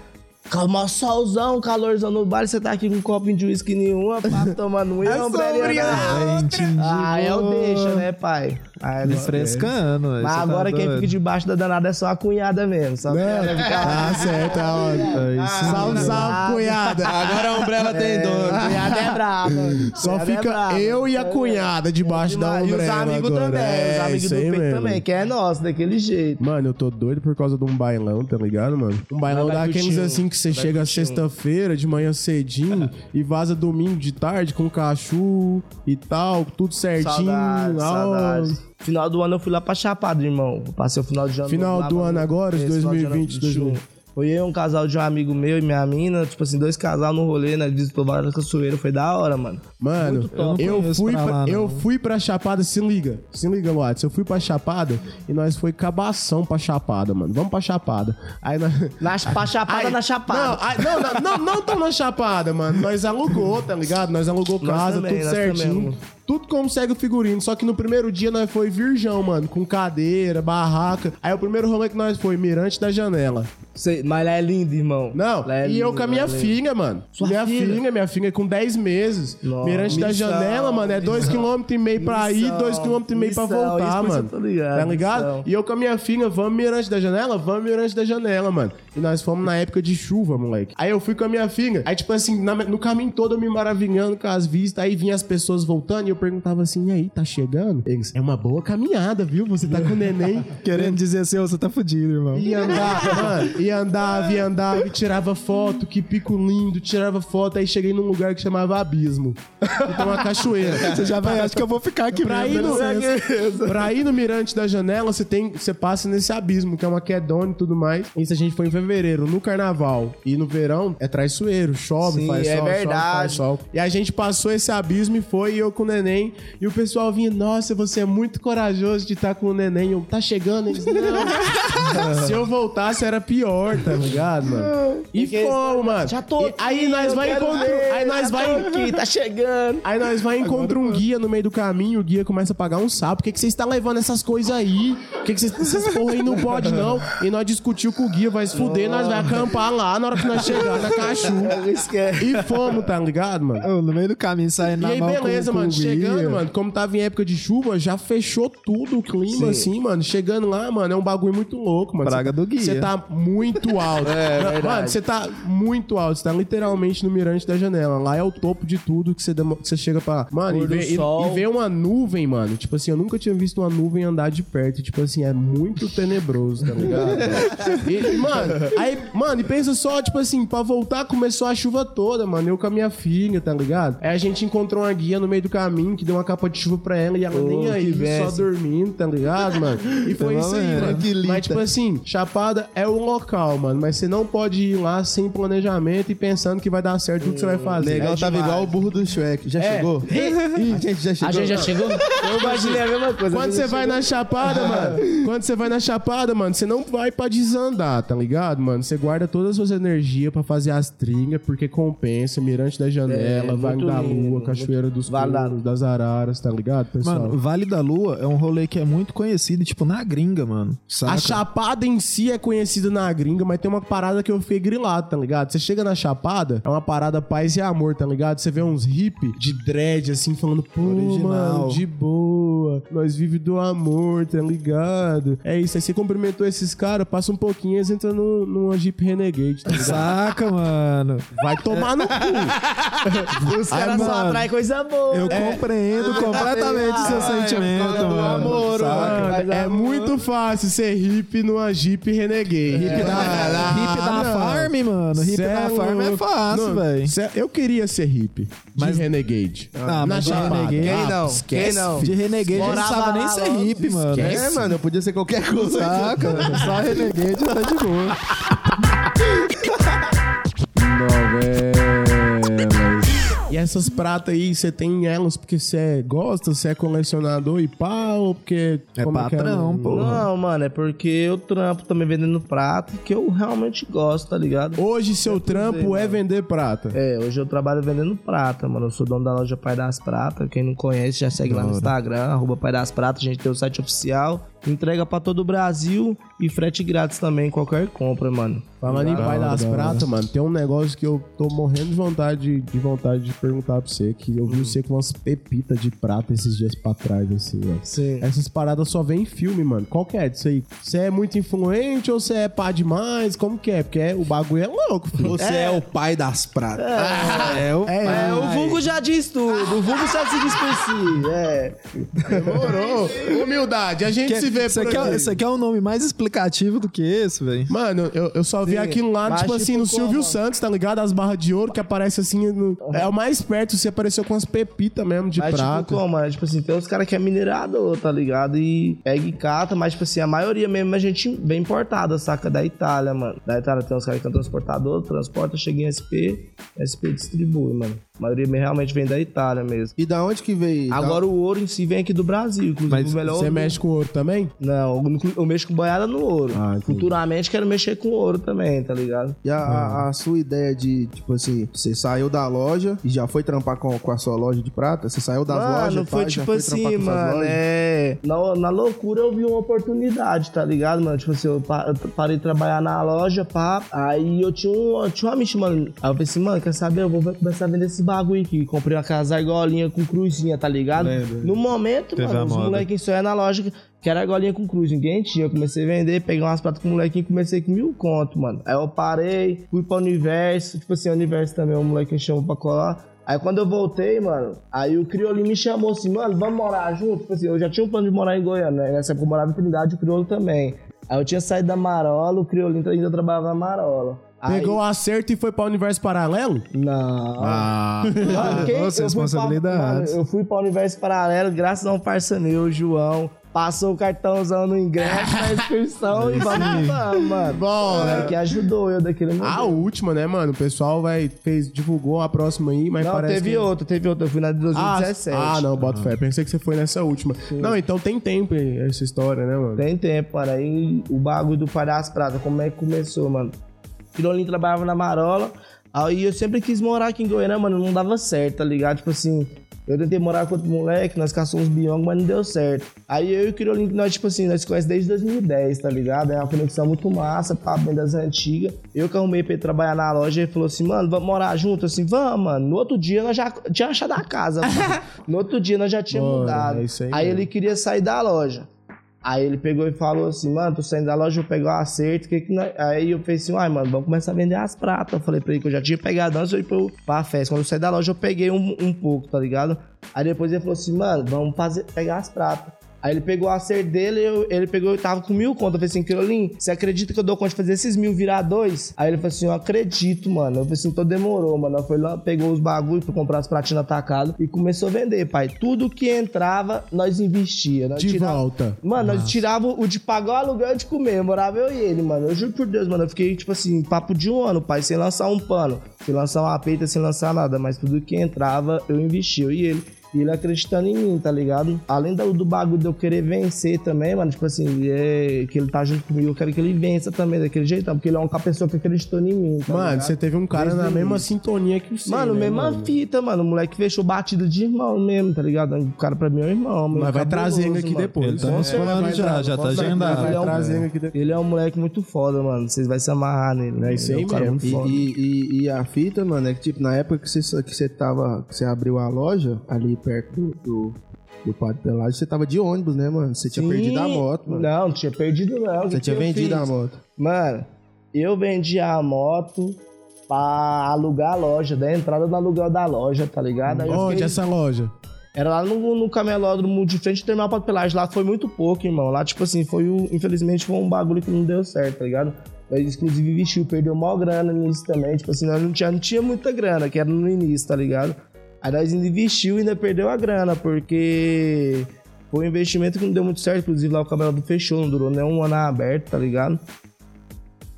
Calma, solzão, calorzão no bar, você tá aqui com um copinho de uísque nenhuma, pá, tomando um e É uma ombrelinha na- É, entendi. Ah, eu boa. deixo, né, pai? Aí, Me frescando. Mas tá agora quem doido. fica debaixo da danada é só a cunhada mesmo. Só a cunhada fica lá. Tá certo, a hora. Aí sim. Salve, salve, cunhada. Agora a Umbrella tem dono. Cunhada é brava. Só Cunhada é fica brava. eu e a cunhada debaixo da E os umbrella amigos agora. também, É, os amigos do peito também, que é nosso, daquele jeito. Mano, eu tô doido por causa de um bailão, tá ligado, mano? Um bailão daqueles assim que você chega sexta-feira, de manhã cedinho, e vaza domingo de tarde com cachorro e tal, tudo certinho. Saudades, Ah, saudades. Final do ano eu fui lá pra Chapada, irmão. Eu Passei o final de ano Final lá, do ano agora, de Esse final de ano 2020, 21. Foi eu, um casal de um amigo meu e minha mina, tipo assim, dois casal no rolê, né? Visitou várias cachoeiras, foi da hora, mano. Mano, Muito top. eu, Eu não fui pra pra, lá, não. eu fui pra Chapada, se liga. Se liga, Watts. Eu fui pra Chapada e nós foi cabação pra Chapada, mano. Vamos pra Chapada. Aí nós... Na, pra Chapada, Aí- na Chapada. Não, aí- não, não, não, não tão na Chapada, mano. Nós alugou, tá ligado? Nós alugou Nós casa, também, tudo nós certinho. também. Tudo como segue o figurino. Só que no primeiro dia nós foi virgão, mano. Com cadeira, barraca. Aí o primeiro rolê que nós foi, Mirante da Janela. Sei, mas lá é lindo, irmão. Não, Lá é e eu lindo, com a minha é filha, mano. Sua minha filha? filha, minha filha com 10 meses. Nossa, Mirante da missão, Janela, mano, é 2,5 km e meio pra ir, Missão, 2,5 e meio pra missão, isso voltar, mano. eu tô ligado, Tá ligado? missão. E eu com a minha filha, vamos Mirante da Janela? Vamos Mirante da Janela, mano. E nós fomos na época de chuva, moleque. Aí eu fui com a minha filha. Aí, tipo assim, na- no caminho todo eu me maravilhando com as vistas. Aí vinha as pessoas voltando e eu perguntava assim: e aí, tá chegando? Eles, é uma boa caminhada, viu? Você tá com o neném. Querendo dizer assim, você tá fudido, irmão. E andava, mano, e andava, e andava, e tirava foto, que pico lindo, tirava foto, aí cheguei num lugar que chamava Abismo. Então uma cachoeira. Você já vai, acho que eu vou ficar aqui Pra ir, mesmo. no, dá licença. pra ir no Mirante da Janela, você tem, você passa nesse abismo, que é uma quedona e tudo mais. Isso a gente foi em fevereiro, no carnaval. E no verão é traiçoeiro, chove, Sim, faz é sol, chove, verdade. faz sol. E a gente passou esse abismo e foi, e eu com o neném. E o pessoal vinha, nossa, você é muito corajoso de estar com o neném. Eu, tá chegando? Eles, não. Se eu voltasse era pior, tá ligado, mano? E Porque- fomos, mano. Já tô E aqui, aí nós vai encontrar. Aí nós vai. aqui, tá chegando. Aí nós vai encontrar um guia no meio do caminho, o guia começa a pagar um sapo. Por que, que vocês estão levando essas coisas aí? Por que, que vocês, essas porra aí não pode, não? E nós discutiu com o guia, vai se fuder, nós vai acampar lá na hora que nós chegar na Cachu. Esquece. E fomos, tá ligado, mano? Ô, no meio do caminho, saindo E na aí, mão beleza, com, mano. com Chegando, guia. mano, como tava em época de chuva, já fechou tudo o clima, assim, mano. Chegando lá, mano, é um bagulho muito louco, mano. Praga Cê- do guia. Você tá muito alto. É, mano, você tá muito alto. Você tá literalmente no mirante da janela. Lá é o topo de tudo que você demo- que você chega pra. Mano, e ver, e, sol. e ver uma nuvem, mano. Tipo assim, eu nunca tinha visto uma nuvem andar de perto. Tipo assim, é muito tenebroso, tá ligado? e, mano, aí, mano, e pensa só, tipo assim, pra voltar começou a chuva toda, mano. Eu com a minha filha, tá ligado? Aí a gente encontrou uma guia no meio do caminho que deu uma capa de chuva pra ela e ela Oh, nem aí, só dormindo, tá ligado, mano? E foi isso aí, mano. Tranquilita. Mas, tipo assim, Chapada é o local, mano. Mas você não pode ir lá sem planejamento e pensando que vai dar certo tudo que você vai fazer. Legal, É tava igual o burro do Shrek. Já É. chegou? A gente já chegou. A gente já chegou? Eu imaginei a mesma coisa. Quando você vai chegou. na chapada, mano, quando você vai na chapada, mano, você não vai pra desandar, tá ligado, mano? Você guarda todas as suas energias pra fazer as trilhas, porque compensa, Mirante da Janela, É, Vale da lindo, Lua, Cachoeira dos Vale das Araras, tá ligado, pessoal? Mano, Vale da Lua é um rolê que é muito conhecido, tipo, na gringa, mano. Saca? A Chapada em si é conhecida na gringa, mas tem uma parada que eu fiquei grilado, tá ligado? Você chega na Chapada, é uma parada paz e amor, tá ligado? Você vê uns hippie de dread, assim, falando, pô, Original. mano, de boa, nós vive do amor, tá ligado? É isso, aí você cumprimentou esses caras, passa um pouquinho, eles entram no, numa Jeep Renegade, tá ligado? Saca, mano. Vai tomar no cu. Os caras só mano. atraem coisa boa. Eu compreendo completamente o seu sentimento, mano. amor, Saca? mano. Mas É amor. muito fácil ser hippie numa Jeep Renegade. Hip da, hip da não. farm, mano. Hip da farm é fácil, velho. Eu queria ser hippie. Mas- De Renegade. Ah, na mas de Chapada. Renegade- Quem não? esquece, Quem não? De Renegade gente não precisava nem ser hippie, mano. É, mano, eu podia ser qualquer coisa. Saca? Só Renegade tá de boa. Novelas. E essas pratas aí, você tem elas porque você gosta, você é colecionador e pá, ou porque... É como que patrão, mano? pô. Não, mano, é porque eu trampo também vendendo prato que eu realmente gosto, tá ligado? Hoje seu trampo é vender prata. É, hoje eu trabalho vendendo prata, mano. Eu sou dono da loja Pai das Pratas. Quem não conhece, já segue lá no Instagram, arroba Pai das Pratas. A gente tem o site oficial Entrega pra todo o Brasil e frete grátis também, qualquer compra, mano. Falando em Pai das. Pratas, mano, tem um negócio que eu tô morrendo de vontade, de vontade de perguntar pra você, que eu vi você com umas pepitas de prata esses dias pra trás, assim, ó. Sim. Essas paradas só vem em filme, mano. Qual que é disso aí? Você é muito influente ou você é pá demais? Como que é? Porque é- o bagulho é louco, filho. Você é, o pai das pratas. É, o É, o vulgo já diz tudo, o vulgo já se diz por si, é. Demorou. Humildade, a gente se Você por aqui. você quer um nome mais explicativo do que esse, velho? Mano, eu, eu só vi Sim, aquilo lá, mas tipo assim, tipo no Silvio como? Santos, tá ligado? As barras de ouro que aparece assim. no- É o mais perto, você apareceu com as pepitas mesmo de Mas, prata. tipo, como? É, tipo assim, tem uns caras que é minerador, tá ligado? E pega e cata, mas, tipo assim, a maioria mesmo a gente vem importada, saca? Da Itália, mano. Da Itália tem uns caras que são transportador, transporta, chega em SP, SP distribui, mano. A maioria realmente vem da Itália mesmo. E da onde que veio? Agora o ouro em si vem aqui do Brasil, inclusive Mas o melhor Você ouro- mexe com ouro também? Não, eu- mexo com boiada no ouro. Ah. Futuramente quero mexer com ouro também, tá ligado? E a, a- a sua ideia de, tipo assim, você saiu da loja e já foi trampar com, com a sua loja de prata? Você saiu das mano, lojas, foi pá, já tipo foi assim, mano, é... Na, na loucura eu vi uma oportunidade, tá ligado, mano? Tipo assim, eu, pa- eu parei de trabalhar na loja, pá, aí eu tinha um, eu tinha uma amiga, mano, aí eu pensei mano, quer saber, eu vou começar a vender esse bagulho aqui. Comprei uma casa argolinha com cruzinha, tá ligado? No momento, Teve mano, os moleques só é na loja que era argolinha com cruz, ninguém tinha. Eu comecei a vender, peguei umas pratas com o molequinho e comecei com mil conto, mano. Aí eu parei, fui pra Universo, tipo assim, Universo também, o moleque me chamou pra colar. Aí quando eu voltei, mano, aí o Criolinho me chamou assim, mano, vamos morar junto? Tipo assim, eu já tinha um plano de morar em Goiânia, né? Nessa época eu morava em Trindade, o Criolo também. Aí eu tinha saído da Marola, o Criolinho ainda trabalhava na Marola. Pegou o acerto e foi pra universo paralelo? Não. Ah. Quem- Nossa, eu fui pra- responsabilidades. mano, eu fui pra Universo Paralelo graças a um parceiro meu, o João. Passou o cartãozão no ingresso, na inscrição e vamos que vamos, mano. Bom, É, que ajudou eu daquele momento. A última, né, mano? O pessoal vai, fez, divulgou a próxima aí, mas não, parece teve que... outra, teve outra. Eu fui na de Ah, 2017. ah, não, bota fé. Pensei que você foi nessa última. Não, então tem tempo essa história, né, mano? Tem tempo, mano. Aí o bagulho do Pai das Pratas, como é que começou, mano? Quirolinho trabalhava na Marola. Aí eu sempre quis morar aqui em Goiânia, mano. Não dava certo, tá ligado? Tipo assim, eu tentei morar com outro moleque, nós caçamos biongos, mas não deu certo. Aí eu e o Quirolinho, nós, tipo assim, nós conhecemos desde 2010, tá ligado? É uma conexão muito massa, papo bem das antigas. Eu que arrumei pra ele trabalhar na loja, ele falou assim, mano, vamos morar junto? Assim, vamos, mano. No outro dia nós já tinha achado a casa, mano. No outro dia nós já tínhamos mudado. é isso aí aí ele queria sair da loja. Aí ele pegou e falou assim, mano, tô saindo da loja, vou pegar o acerto, que que. Aí eu falei assim, ai, mano, vamos começar a vender as pratas. Eu falei pra ele que eu já tinha pegado antes eu pro, pra festa. Quando eu saí da loja, eu peguei um, um pouco, tá ligado? Aí depois ele falou assim, mano, vamos fazer, pegar as pratas. Aí ele pegou o acerto dele, eu- ele pegou e tava com mil conto. Eu falei assim, Quirolim, você acredita que eu dou conta de fazer esses mil virar dois? Aí ele falou assim, eu acredito, mano. Eu falei assim, então demorou, mano. Fui lá, pegou os bagulhos pra comprar as pratinhas atacado e começou a vender, pai. Tudo que entrava, nós investia. Nós De tirava- volta. Mano, nós tirava o de pagar o aluguel e de comer. Morava eu e ele, mano. Eu juro por Deus, mano. Eu fiquei, tipo assim, papo de um ano, pai, sem lançar um pano, sem lançar uma peita, sem lançar nada. Mas tudo que entrava, eu investia, eu e ele. E ele acreditando em mim, tá ligado? Além do, do bagulho de eu querer vencer também, mano, tipo assim, é, que ele tá junto comigo, eu quero que ele vença também daquele jeito, porque ele é uma pessoa que acreditou em mim. Tá Mano, ligado? você teve um cara Desde na o mesma início. sintonia que você. Mano, né, mesma mano? fita, mano. O moleque fechou batida de irmão mesmo, tá ligado? O cara pra mim é um irmão. Mas vai trazendo aqui mano. depois. Ele tá nos falando vai já, já tá agendado. Vai Ele é um- trazendo aqui depois. Ele é um moleque muito foda, mano. Vocês vão se amarrar nele. É isso Ele aí um cara mesmo. muito E, foda. e, e- e a fita, mano, é que tipo, na época que você, que você tava. Que você abriu a loja ali perto do, do, do Padre Pelágio, você tava de ônibus, né, mano? Você tinha Sim. perdido a moto, mano. Não, não tinha perdido não. Você que tinha que vendido fiz? a moto. Mano, eu vendi a moto pra alugar a loja, da entrada do aluguel da loja, tá ligado? Aí Onde fiquei- essa loja? Era lá no, no camelódromo de frente do terminal Pato Pelagem. Lá foi muito pouco, irmão. Lá, tipo assim, foi o. Infelizmente foi um bagulho que não deu certo, tá ligado? Nós, inclusive, investiu, perdeu maior grana nisso também. Tipo assim, nós não tinha, não tinha muita grana, que era no início, tá ligado? Aí nós investiu e ainda perdeu a grana, porque foi um investimento que não deu muito certo. Inclusive, lá o camelódromo fechou, não durou nem um ano aberto, tá ligado?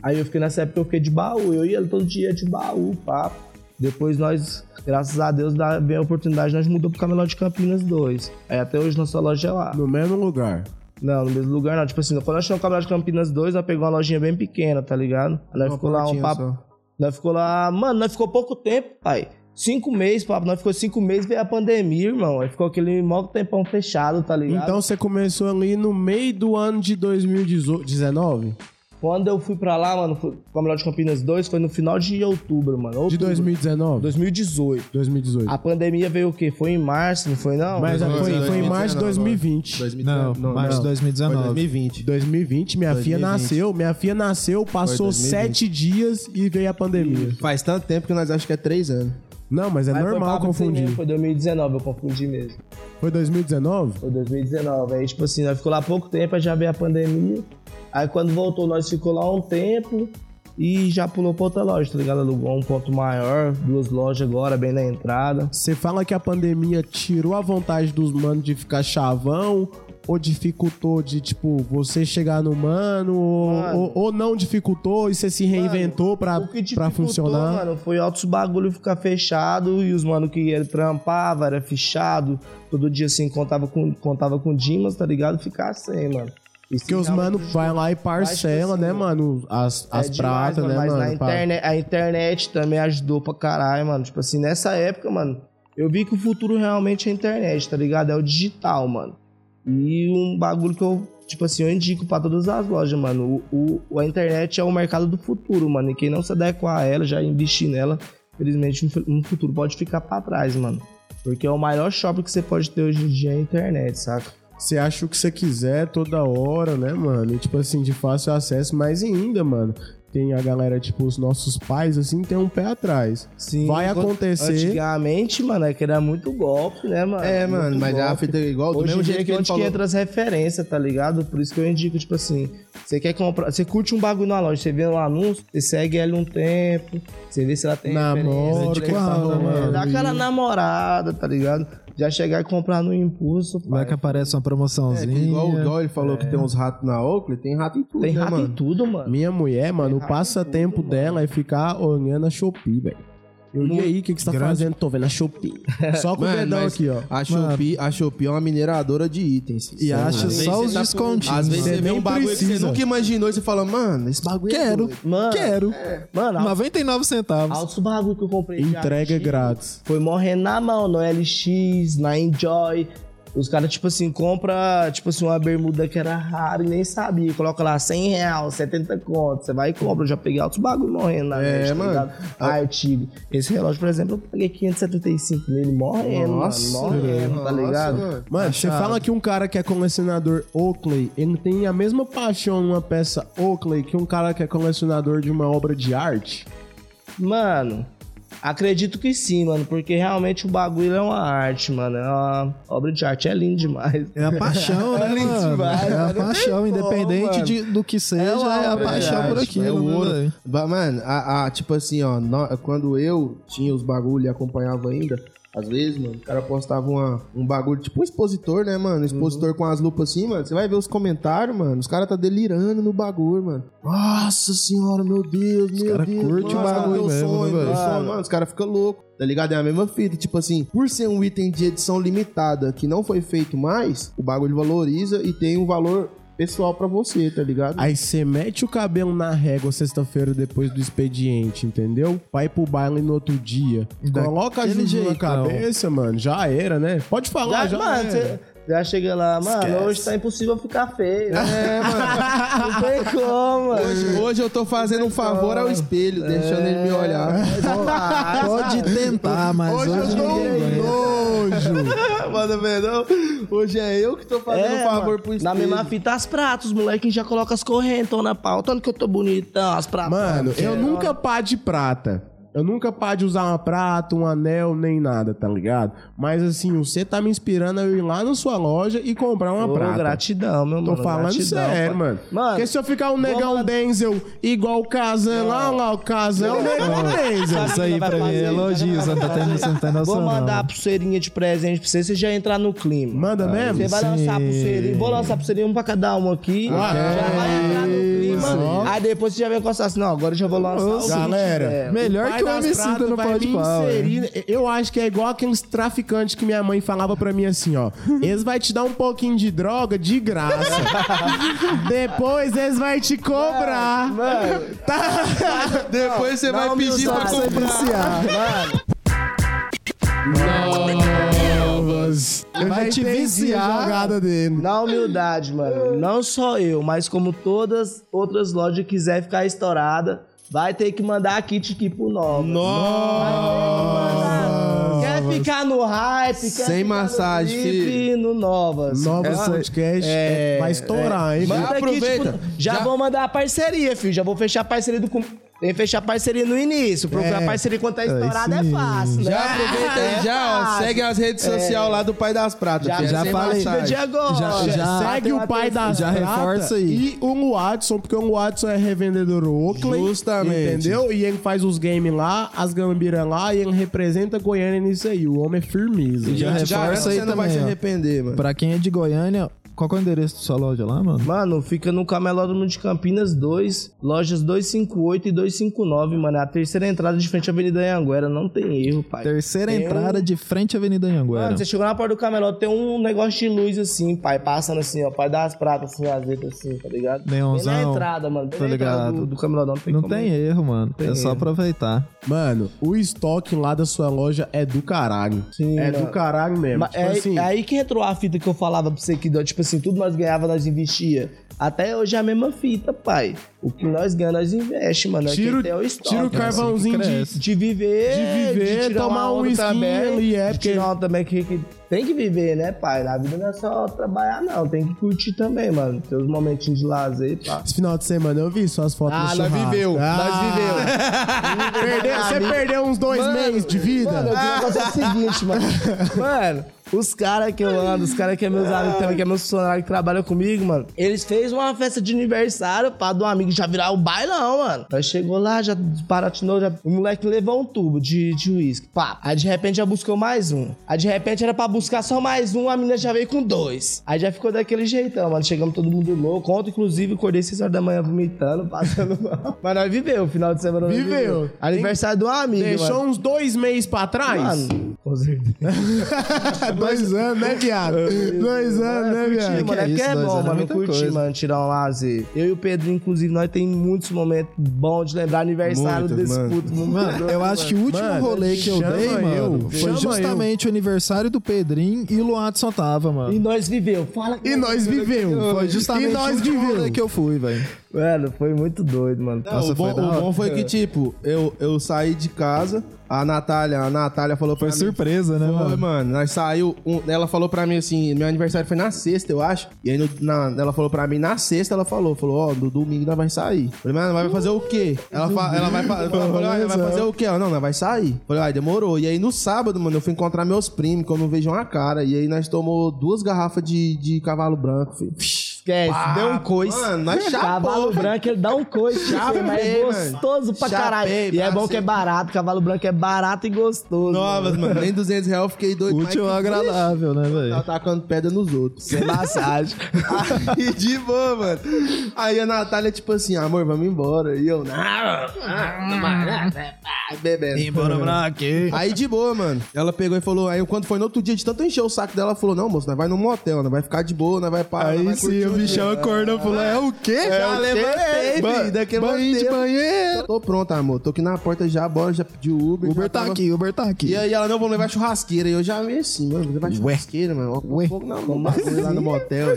Aí eu fiquei nessa época, eu fiquei de baú. Eu ia todo dia de baú, papo. Depois nós, graças a Deus, dá bem a oportunidade, nós mudamos pro Camelódromo de Campinas 2. Aí até hoje nossa loja é lá. No mesmo lugar. Não, no mesmo lugar não. Tipo assim, quando nós chegamos no Camelódromo de Campinas 2, nós pegamos uma lojinha bem pequena, tá ligado? Aí nós Uma ficou lá um papo. só. Nós ficou lá. Mano, nós ficou pouco tempo, pai. Cinco meses, papo. Nós ficou cinco meses, veio a pandemia, irmão. Aí ficou aquele mó tempão fechado, tá ligado? Então você começou ali no meio do ano de 2019? Quando eu fui pra lá, mano, com a Melhor de Campinas 2, foi no final de outubro, mano. De Outubro. 2019? 2018. 2018. A pandemia veio o quê? Foi em março, não foi não? Mas foi, foi em março de 2020. 2019. Não, março de 2019. Foi 2020. 2020, minha filha 2020. nasceu. Minha filha nasceu, passou 2020. sete dias e veio a pandemia. Faz tanto tempo que nós achamos que é três anos. Não, mas é Mas normal confundir. cinema, Foi 2019, eu confundi mesmo. Foi 2019? Foi 2019. Aí, tipo assim, nós ficou lá pouco tempo, aí já veio a pandemia. Aí quando voltou, nós ficou lá um tempo e já pulou pra outra loja, tá ligado? Alugou um ponto maior, duas lojas agora, bem na entrada. Você fala que a pandemia tirou a vontade dos manos de ficar chavão ou dificultou de, tipo, você chegar no mano, ou, Mano. ou- ou não dificultou e você se reinventou pra, O que pra funcionar? mano, foi altos bagulho ficar fechado e os mano que ele trampava, era fechado. Todo dia assim, contava com, contava com Dimas, tá ligado? Ficar sem, mano. Isso Porque os mano vai lá e parcela, assim, né, mano, mano? As, É as demais, pratas, mano, né, mas mano? na pra- internet, a internet também ajudou pra caralho, mano. Tipo assim, nessa época, mano, eu vi que o futuro realmente é a internet, tá ligado? É o digital, mano. E um bagulho que eu, tipo assim, eu indico pra todas as lojas, mano. O, o- a internet é o mercado do futuro, mano. E quem não se adequar a ela, já investir nela, infelizmente no, futuro pode ficar pra trás, mano. Porque é o maior shopping que você pode ter hoje em dia é a internet, saca? Você acha o que você quiser toda hora, né, mano? E, tipo assim, de fácil acesso, mas ainda, mano. Tem a galera, tipo, os nossos pais, assim, tem um pé atrás. Sim, Vai acontecer. Antigamente, mano, é que era muito golpe, né, mano? É, mano, Muito mas é a golpe. fita igual do Hoje mesmo jeito é que onde que falou. entra as referências, tá ligado? Por isso que eu indico, tipo assim, você quer comprar, você curte um bagulho na loja, você vê um anúncio, você segue ela um tempo, você vê se ela tem Namora, referência, que que tá legal, rolando Dá aquela namorada, tá ligado? Já chegar e comprar no impulso, Vai pai. que aparece uma É, promoçãozinha. igual, igual ele falou que tem uns ratos na Oakley, tem rato em tudo, Tem né, rato mano? em tudo, mano. Minha mulher, mano, o passatempo dela é ficar olhando a Shopee, velho. Eu e aí, o que, que você tá Grande. fazendo? Tô vendo a Shopee. Só com o Mano, dedão mas aqui, ó. A Shopee, a Shopee é uma mineradora de itens. E acha Às vezes só os tá- descontinhos. Às vezes Você vê um bagulho que precisa. você nunca imaginou e você fala, mano, esse bagulho é Quero. doido. Mano, Quero. mano, 99 centavos. altos bagulho que eu comprei. Entrega grátis. Foi morrendo na mão, no LX, na Enjoy. Os caras, tipo assim, compra, tipo assim, uma bermuda que era rara e nem sabia. Coloca lá 100 reais, 70 conto. Você vai e compra. Eu já peguei outros bagulho morrendo na É, net, tá mano. ligado? Artigo. Esse relógio, por exemplo, eu paguei 575 nele morrendo, Nossa, mano. Morrendo, tá nossa, ligado? mano. Mano, você fala que um cara que é colecionador Oakley, ele tem a mesma paixão numa peça Oakley que um cara que é colecionador de uma obra de arte? Mano, acredito que sim, mano. Porque realmente o bagulho é uma arte, mano. É uma obra de arte. É lindo demais. É a paixão, né, É lindo mano? demais, é a paixão, independente de, do que seja, é, uma a paixão por aquilo, é o né, ouro. Mano, a, a- tipo assim, ó, nó- quando eu tinha os bagulho e acompanhava ainda, às vezes, mano, o cara postava uma, um bagulho, tipo um expositor, né, mano? Um expositor com as lupas assim, mano. Você vai ver os comentários, mano. Os caras tá delirando no bagulho, mano. Nossa senhora, meu Deus, meu cara Deus. curte o nossa, bagulho meu mesmo, sonho, né, meu velho? sonho. Mano, os caras ficam loucos. Tá ligado? É a mesma fita. Tipo assim, por ser um item de edição limitada que não foi feito mais, o bagulho valoriza e tem um valor pessoal pra você, tá ligado? Aí você mete o cabelo na régua sexta-feira depois do expediente, entendeu? Vai pro baile no outro dia. Coloca a Juju na cabeça, mano. Já era, né? Pode falar, já, Já, mano, era. você já chega lá, mano, Esquece. hoje tá impossível ficar feio. É, mano. Não tem como, mano. Hoje, hoje eu tô fazendo um favor ao espelho, deixando ele me olhar. Pode tentar, mas hoje, Hoje eu tô um nojo. Mano, velho, hoje é eu que tô fazendo um favor mano, pro espelho. Na mesma fita, as pratas, os moleques já colocam as correntão na pauta. Olha que eu tô bonitão, as pratas. Mano, eu É, nunca pá de prata. Eu nunca pá de usar uma prata, um anel, nem nada, tá ligado? Mas assim, você tá me inspirando a eu ir lá na sua loja e comprar uma Ô, prata. gratidão, meu Tô mano. falando gratidão, sério, pai. mano. Mano, Porque se eu ficar um negão Denzel igual o Kazan lá, lá, o Kazan é o negão Denzel. Isso aí pra mim é elogio, você não tá tendo- você não tem noção, Vou mandar a pulseirinha de presente pra você, você já entrar no clima. Manda mesmo? Você vai lançar a pulseirinha, vou lançar a pulseirinha um pra cada um aqui. Ah, já vai entrar no clima. isso. Aí depois você já vem encostar assim, não, agora eu já vou lançar o Galera, É. Melhor que o não vai pode me pau, inserir- Eu acho que é igual aqueles traficantes que minha mãe falava pra mim assim, ó. Eles vai te dar um pouquinho de droga de graça. Depois eles vai te cobrar. Mano, Tá? Depois você vai pedir pra comprar. Viciar. mano. Novas. Eu Vai te viciar. a jogada dele. Na humildade, mano. Não só eu, mas como todas outras lojas quiser ficar estourada, vai ter que mandar a kit aqui pro Nova. Nossa! Quer ficar no hype, quer Sem massagem, no VIP, no Novas. Novas É, podcast é, vai estourar, hein? Manda aproveita. tipo, já, Já- vou mandar a parceria, filho. Já vou fechar a parceria do. Tem que fechar parceria no início. Procurar É. parceria quando tá estourado é sim. fácil, né? Já aproveita aí, É já, ó, segue as redes sociais lá do Pai das Pratas. Já, já falei. de agora. Já- já- Segue o pai das Já prata reforça aí. E o Watson, porque o Watson é revendedor Oakley. Justamente. Entendeu? E ele faz os games lá, as gambiras lá, e ele representa Goiânia nisso aí. O homem é firmeza. Já Te garanto reforça aí você não vai se também, arrepender, mano. Pra quem é de Goiânia, qual que é o endereço da sua loja lá, mano? Mano, fica no Camelódromo de Campinas 2, lojas 258 e 259, mano. É a terceira entrada de frente à Avenida Anhanguera. Não tem erro, pai. Terceira Tem entrada um- de frente à Avenida Anhanguera. Mano, você chegou na porta do camelódromo, tem um negócio de luz assim, pai, passando assim, ó, pai das pratas, assim, azeta assim, tá ligado? Neonzão. Bem na entrada, mano, bem entrada ligado. do, do camelódromo, não tem Não como- tem erro, mano. é só erro. aproveitar. Mano, o estoque lá da sua loja é do caralho. Sim, é mano. do caralho mesmo. Mas tipo é, assim, é aí que entrou a fita que eu falava pra você que, tipo assim, tudo nós ganhava, nós investia. Até hoje é a mesma fita, pai. O que nós ganhamos, nós investe, mano. É tira, tem o estoque. tira o carvãozinho de, cresce. De viver, De viver, tirar tomar um também, ali, é, de porque- tirar também que, que tem que viver, né, pai? Na vida não é só trabalhar, não. Tem que curtir também, mano. Ter os momentinhos de lazer, pá. Esse final de semana eu vi suas fotos Ah, no nós churrasco. viveu, Ah, nós Perdeu, você perdeu uns dois meses de vida? Mano, eu queria fazer o seguinte, mano. Mano, os caras que eu ando, os caras que é meus amigos também, que é meus funcionários que trabalham comigo, mano, eles fez uma festa de aniversário pra do amigo já virar o bailão, mano. Nós chegou lá, já desparatinou, já... o moleque levou um tubo de de uísque, pá. Aí de repente já buscou mais um. Aí de repente era pra buscar só mais um, a menina já veio com dois. Aí já ficou daquele jeitão, mano. Chegamos todo mundo louco. Ontem, inclusive, acordei 6 horas da manhã vomitando, passando mal. Mas nós viveu, o final de semana nós Viveu. Aniversário do amigo, Deixou mano. uns dois meses pra trás? Mano, com certeza. dois anos, né, viado? dois anos, né, Curtir, viado? mano, é Que é bom, é mano. coisa. mano, tirar um lazer. Eu e o Pedro, inclusive, nós tem muitos momentos bons de lembrar aniversário desse mano. puto. Mano, eu acho que o último Mano, rolê que eu dei, mano, eu, foi justamente o aniversário do Pedrinho e o Luadson tava, mano. E nós viveu. Fala que E nós viveu. Foi justamente o último rolê que eu fui, velho. Mano, foi muito doido, mano. Não, Nossa, o, bom, foi o bom foi que, tipo, eu, eu saí de casa, a Natália, a Natália falou pra Foi mim... surpresa, né, Foi, mano? mano. Nós saiu. um- ela falou pra mim assim: meu aniversário foi na sexta, eu acho. E aí no- na- ela falou pra mim na sexta, ela falou: falou, ó, no domingo nós vai sair. Falei, mano, vai fazer o quê? Ela, fa- ela vai, fa- ela falou, "Olha, vai fazer o quê? Ela, não, nós vai sair. Falei, ai, demorou. E aí no sábado, mano, eu fui encontrar meus primos, que eu não vejo uma cara. E aí nós tomou duas garrafas de, de cavalo branco, filho. Esquece, Ah, deu um coice. mano, nós chapou, Cavalo branco, ele dá um coice. Chapei, mas é mano. gostoso pra Chapei, caralho. E é bom que é barato. Cavalo branco é barato e gostoso. Novas, mano. mano. Nem 200 reais eu fiquei doido. Útil mas agradável, né, Tá velho? atacando pedra nos outros. Sem massagem. Aí, de boa, mano. Aí a Natália, tipo assim, amor, vamos embora. E eu, não, bebendo. Embora pra aqui. Aí de boa, mano. Ela pegou e falou, aí quando foi no outro dia, de tanto encher o saco dela, ela falou, não, moço, nós vai num motel, nós vai ficar de boa, nós vai parar. nós vai curtir o dia." acordou e falou: é o quê? Já o levantei, filho, daquele Banho de banheiro. Tô pronto, amor. Tô aqui na porta já, bora, já pedi o Uber. Uber tá tava- aqui, Uber tá aqui. E aí ela, não, vamos levar churrasqueira. E eu já vi assim, mano, vou levar churrasqueira, mano. Ó, Ué. pouco não, não bagulho lá no motel.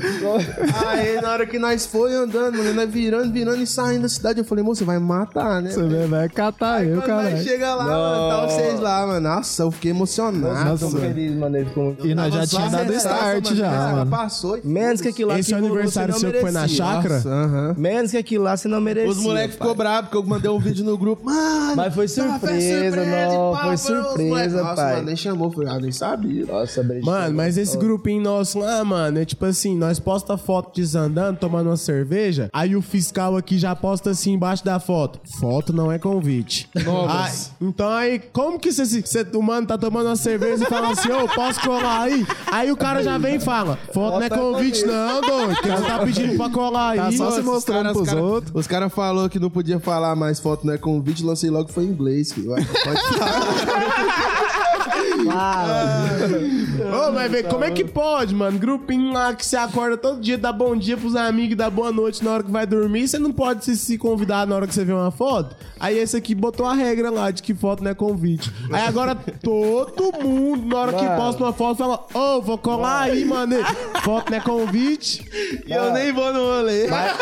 aí, na hora que nós foi andando, mano, nós virando, virando e saindo da cidade, eu falei, moço, você vai matar, né? Você vai- vai catar eu, Quando nós cara. chega lá, mano, tá vocês lá, mano. Nossa, eu fiquei emocionado. Nossa, mano. feliz, mano. E nós já só dado start mano, já, mano. Passou Menos que aquilo lá que é aniversário você não seu que foi na merecia. chácara? Nossa, aham. Menos que aquilo lá você não merecia. Os moleques ficou bravos porque eu mandei um vídeo no grupo. Mano, Mas foi tá, surpresa, não, pá, foi surpresa, Nossa, pai. mano, nem chamou, foi, ah, nem sabia. Nossa, Brejinho. Mano, mas esse grupinho nosso lá, mano, é tipo assim, nós posta foto desandando, tomando uma cerveja, aí o fiscal aqui já posta assim embaixo da foto. Foto não é convite. Aí, então aí, como que você, você, o mano tá tomando uma cerveja e fala assim, ô, posso colar aí? Aí o cara já vem e fala, foto não é convite não, doido, você tá pedindo pra colar aí. Tá só Nossa, se os mostrando os pros outros. Os caras falaram que não podia falar mais foto, não é convite, lancei logo que foi em inglês. filho. Vai, Pode falar. Ô, mas como é que pode, mano? Grupinho lá que você acorda todo dia, dá bom dia pros amigos, dá boa noite na hora que vai dormir, você não pode se, se convidar na hora que você vê uma foto? Aí esse aqui botou a regra lá de que foto não é convite. Aí agora todo mundo, na hora que Mano. posta uma foto, fala, ô, vou colar aí, mano. Foto não é convite. E eu nem vou no rolê. Mas,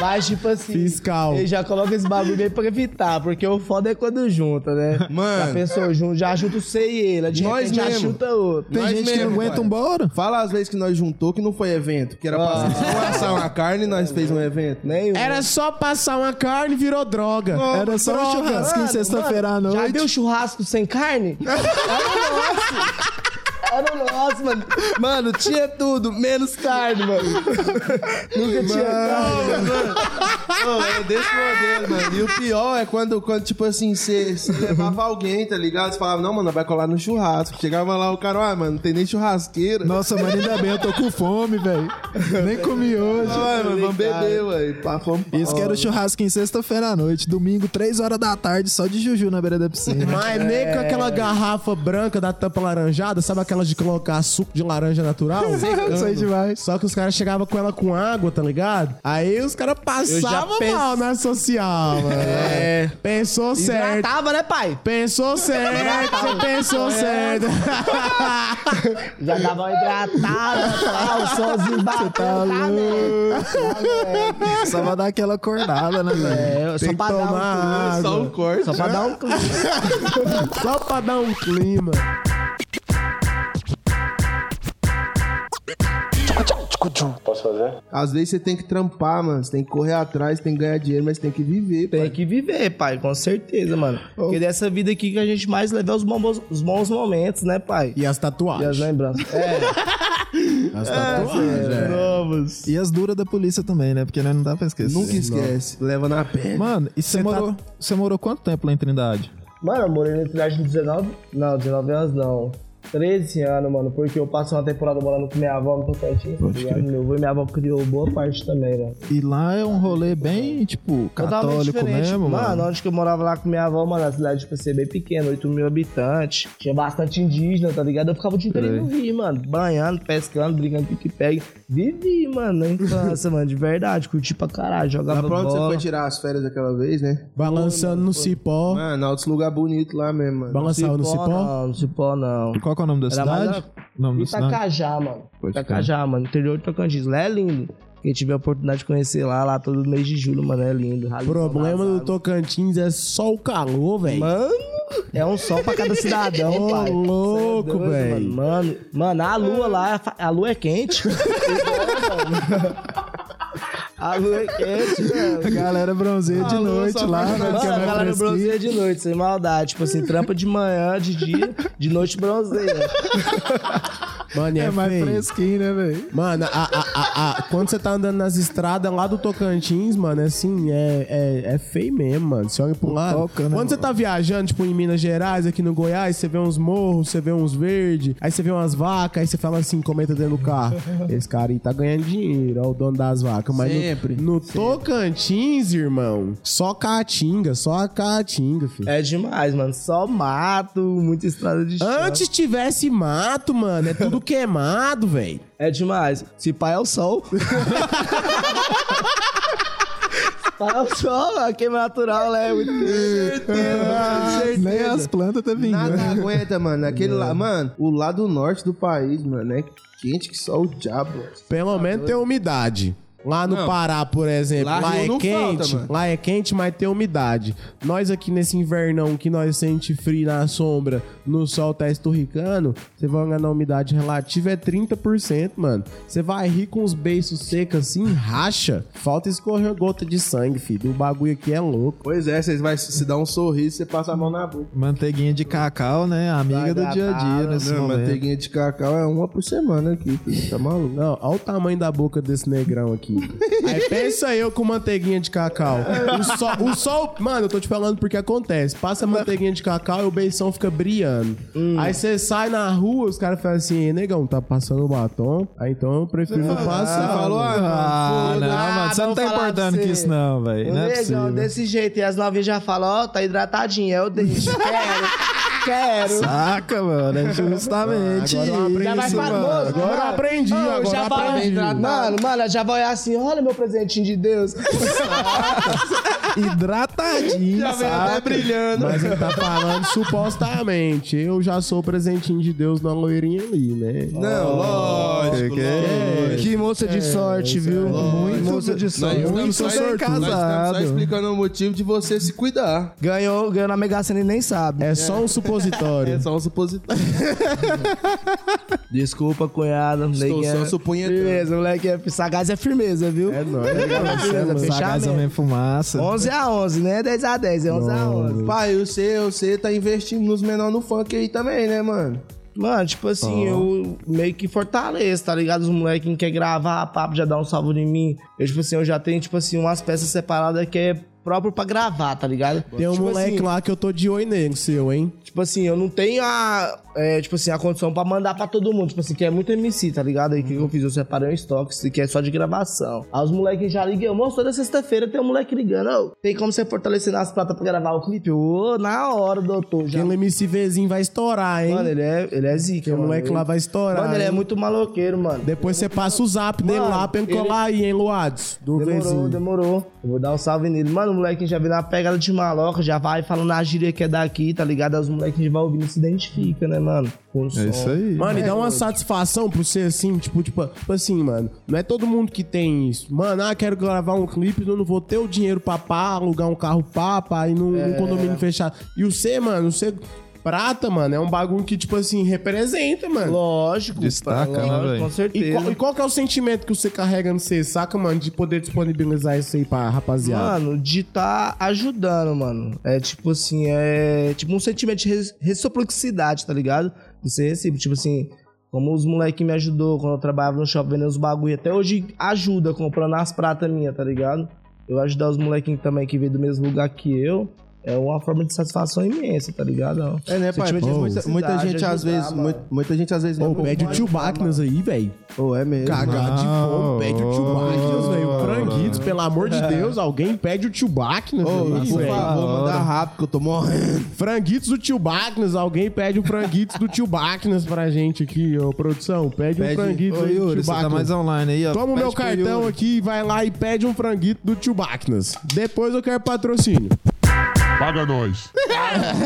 mas, tipo assim. Fiscal. Ele já coloca esse bagulho aí pra evitar, porque o foda é quando junta, né? Mano. Já pensou, junto, já junta você e ele, de Nós repente já mesmo. chuta outro. Tem Nós gente que não mesmo, aguenta pai. um bora. Fala as vezes que nós juntou que não foi evento. Que era pra Ah. só assar uma carne e nós fez um evento. Nenhum. Era só passar uma carne e virou droga. Era só um churrasquinho Mano, sexta-feira à Já noite. viu churrasco sem carne? Era o nosso. Mano. Mano, tinha tudo, menos carne, mano. Nunca tinha carne. Não, é desse modelo, mano. E o pior é quando, quando tipo assim, você levava alguém, tá ligado? Você falava, não, mano, vai colar no churrasco. Chegava lá, o cara, ah, mano, não tem nem churrasqueira. Nossa, mano, ainda bem, eu tô com fome, velho. Nem comi hoje. Ai, mano, vamos beber, fomos pra- Isso que era o churrasco em sexta-feira à noite, domingo, 3 horas da tarde, só de juju na beira da piscina. Mas nem com aquela garrafa branca da tampa laranjada, sabe aquelas de colocar suco de laranja natural? Sei demais. Só que os caras chegavam com ela com água, tá ligado? Aí os caras passavam pense- mal na social, mano. É. Pensou certo. Hidratava, né, pai? Pensou certo, você pensou certo. Já uma hidratada, tal, sozinho batendo. tá né? Só pra dar aquela acordada, né, velho? É, só pra dar um tomar Só um corte. Só pra dar um clima. Só pra dar um clima. Às vezes você tem que trampar, mano. Você tem que correr atrás, tem que ganhar dinheiro, mas tem que viver, Tem pai. que viver, pai, com certeza, mano. Porque dessa vida aqui que a gente mais leva é os bons, os bons momentos, né, pai? E as E tatuagens. as lembranças. É, As tatuagens, é. novos. E as duras da polícia também, né? Porque né, não dá pra esquecer. Nunca esquece. Leva na pele. Mano, e você Cê tá- morou, você morou quanto tempo lá em Trindade? Mano, eu morei na cidade de 19. Não, 19 anos não. 13 anos, mano, porque eu passei uma temporada morando com minha avó no Tocantins, tá ligado? Meu avô e minha avó criou boa parte também, velho. E lá é um rolê bem, tipo, católico mesmo, mano. mano. onde que eu morava lá com minha avó, mano, a cidade, tipo, ser bem pequena, 8 mil habitantes. Tinha bastante indígena, tá ligado? Eu ficava o dia inteiro no rio, mano. Banhando, pescando, brincando pique-pegue. Vivi, mano, na infância, mano, de verdade. Curti pra caralho, jogava Lá pra onde você bola. foi tirar as férias daquela vez, né? Balançando no cipó. Mano, outros lugares bonitos lá mesmo, mano. Balançava no cipó. Não, no cipó não. Qual que é o nome da cidade? O nome? Itacajá, mano. Pode Itacajá, mano. Interior de Tocantins. Lá é lindo. Quem tiver a oportunidade de conhecer lá, lá todo mês de julho, mano, é lindo. O problema do. Tocantins é só o calor, velho. Mano, é um sol pra cada cidadão, Ô, pai. louco, é doido, véi. Mano, mano, mano, a lua lá, a lua é quente. a lua é quente, A mano. galera bronzeia de noite lá, né? Mano, é a galera bronzeia de noite, sem maldade. Tipo assim, trampa de manhã, de dia, de noite bronzeia. Mano, é, É mais feio. fresquinho, né, velho? Mano, a, a, a, quando você tá andando nas estradas lá do Tocantins, mano, é assim, é, é, é feio mesmo, mano. Você olha pro lado. Toca, né, quando você mano? tá viajando, tipo, em Minas Gerais, aqui no Goiás, você vê uns morros, você vê uns verdes, aí você vê umas vacas, aí você fala assim, comenta dentro do carro. Esse cara aí tá ganhando dinheiro, ó, o dono das vacas. Mas no- Sempre, no, Tocantins, irmão, só caatinga, só a caatinga, filho. É demais, mano. Só mato, muita estrada de chão. Antes tivesse mato, mano, é tudo queimado, velho. É demais. Se pai é o sol. Se pai é o sol, a queima natural, né? Muito Nem as plantas tá vindo. Nada aguenta, mano. Aquele lá, mano, o lado norte do país, mano, é quente que só o diabo. Pelo menos tem umidade. Lá no Não. Pará, por exemplo, Lá lá, é quente, falta, lá é quente, mas tem umidade. Nós aqui nesse invernão que nós sente frio na sombra, no sol tá esturricando, você vai olhar na umidade relativa é 30%, mano. Você vai rir com os beiços secos assim, racha. Falta escorrer gota de sangue, filho. O bagulho aqui é louco. Pois é, vocês vai se dar um sorriso, você passa a mão na boca. Manteiguinha de cacau, né? Amiga do dia a dia nesse Não, momento. manteiguinha de cacau é uma por semana aqui, filho. Tá maluco? Não, olha o tamanho da boca desse negrão aqui. Aí pensa eu com manteiguinha de cacau. O sol, o sol, mano, eu tô te falando porque acontece. Passa manteiguinha de cacau e o beição fica brilhando. Aí você sai na rua, os caras falam assim, "Ei, negão, tá passando batom? Aí então eu prefiro não passar. Você falou, ah, Ah, mano, não, Ah, mano, você não tá importando pra com isso, não, velho. Não é Negão, possível. desse jeito. E as novinhas já falam, ó, tá hidratadinha. Eu deixo. Quero. quero. Saca, mano. É justamente Agora eu aprendi Já vai isso, famoso, mano. Agora eu aprendi, Ô, agora já vai- aprendi. Mano, mano, já vai olhar assim, olha meu presentinho de Deus. Hidratadinho, Já vem até saca? brilhando. Mas ele tá falando supostamente. Eu já sou o presentinho de Deus na loirinha ali, né? Não, lógico, que é? lógico. Que moça de sorte, viu? Muito moça de Nós sorte. estamos Muito só- nós estamos casado. só explicando o motivo de você se cuidar. Ganhou, ganhou na Mega Sena e nem sabe. É só um supositório. É só um supositório. Desculpa, cunhada. Estou só é- supunhetando. Firmeza, moleque. É, sagaz é firmeza, viu? É nóis. firmeza, Sagaz fechamento. também fumaça. 11 a 11, né? 10 a 10, é 11 a 11. Pai, você, você tá investindo nos menores no funk aí também, né, mano? Mano, tipo assim, eu meio que fortaleço, tá ligado? Os moleques que quer gravar, papo já dá um salve em mim. Eu, tipo assim, eu já tenho, tipo assim, umas peças separadas que é próprio pra gravar, tá ligado? Tem um tipo moleque assim, lá que eu tô de oi nele, seu, hein? Tipo assim, eu não tenho a, é, tipo assim, a condição pra mandar pra todo mundo. Tipo assim, que é muito MC, tá ligado? Aí o que, que eu fiz? Eu separei um estoque, que é só de gravação. Aí os moleques já ligam. Moço, toda sexta-feira tem um moleque ligando. Ô, tem como você fortalecer nas pratas pra gravar o clipe? Ô, na hora, doutor. Já... Aquele MCVzinho vai estourar, hein? Mano, ele é, ele é zica, Aquele mano. moleque lá vai estourar. Mano, ele é hein? muito maloqueiro, mano. Depois você passa o zap dele Mano, lá pra ele ele- colar aí, hein, Luados? Do Demorou, vizinho. demorou. Eu vou dar um salve nele. Mano, o moleque já vem na pegada de maloca, já vai falando na gíria que é daqui, tá ligado? Aí Os moleques que vai ouvindo se identifica, né, mano? Com o É som. isso aí. Mano, e dá É, uma satisfação pro ser assim, tipo, tipo, tipo assim, mano. Não é todo mundo que tem isso. Mano, ah, quero gravar um clipe, eu não vou ter o dinheiro pra pá, alugar um carro pá, pra ir num, É. num condomínio fechado. E o C, mano, o C prata, mano, é um bagulho que, tipo assim, representa, mano. Lógico. Destaca, pá, né, velho? Com E certeza. qual, e qual que é o sentimento que você carrega no C, saca, mano, de poder disponibilizar isso aí pra rapaziada? Mano, de tá ajudando, mano. É tipo assim, é tipo um sentimento de reciprocidade, tá ligado? Ser recíproco. Tipo assim, como os moleques me ajudou quando eu trabalhava no shopping vendendo os bagulho. Até hoje ajuda comprando as pratas minhas, tá ligado? Eu ajudar os molequinhos também que veio do mesmo lugar que eu. É uma forma de satisfação imensa, tá ligado? É, né, pai? Pô, muita, muita gente ajudar, às vezes, muita, muita gente às vezes Ô, pede o tio Bacnas aí, velho. Pô, é mesmo. Cagar de fome, pede o tio Bacnas, velho. Franguitos, pelo amor de Deus, alguém pede o tio Bacnas Ô, aí, por favor, manda rápido que eu tô morrendo. Franguitos do tio Bacnas, alguém pede o franguitos do tio Bacnas pra gente aqui, ô produção. Pede, um Ô, aí do Yuri, tio você tá mais online aí, ó. Toma o meu cartão aqui, vai lá e pede um franguito do tio Bacnas. Depois eu quero patrocínio. Paga nós.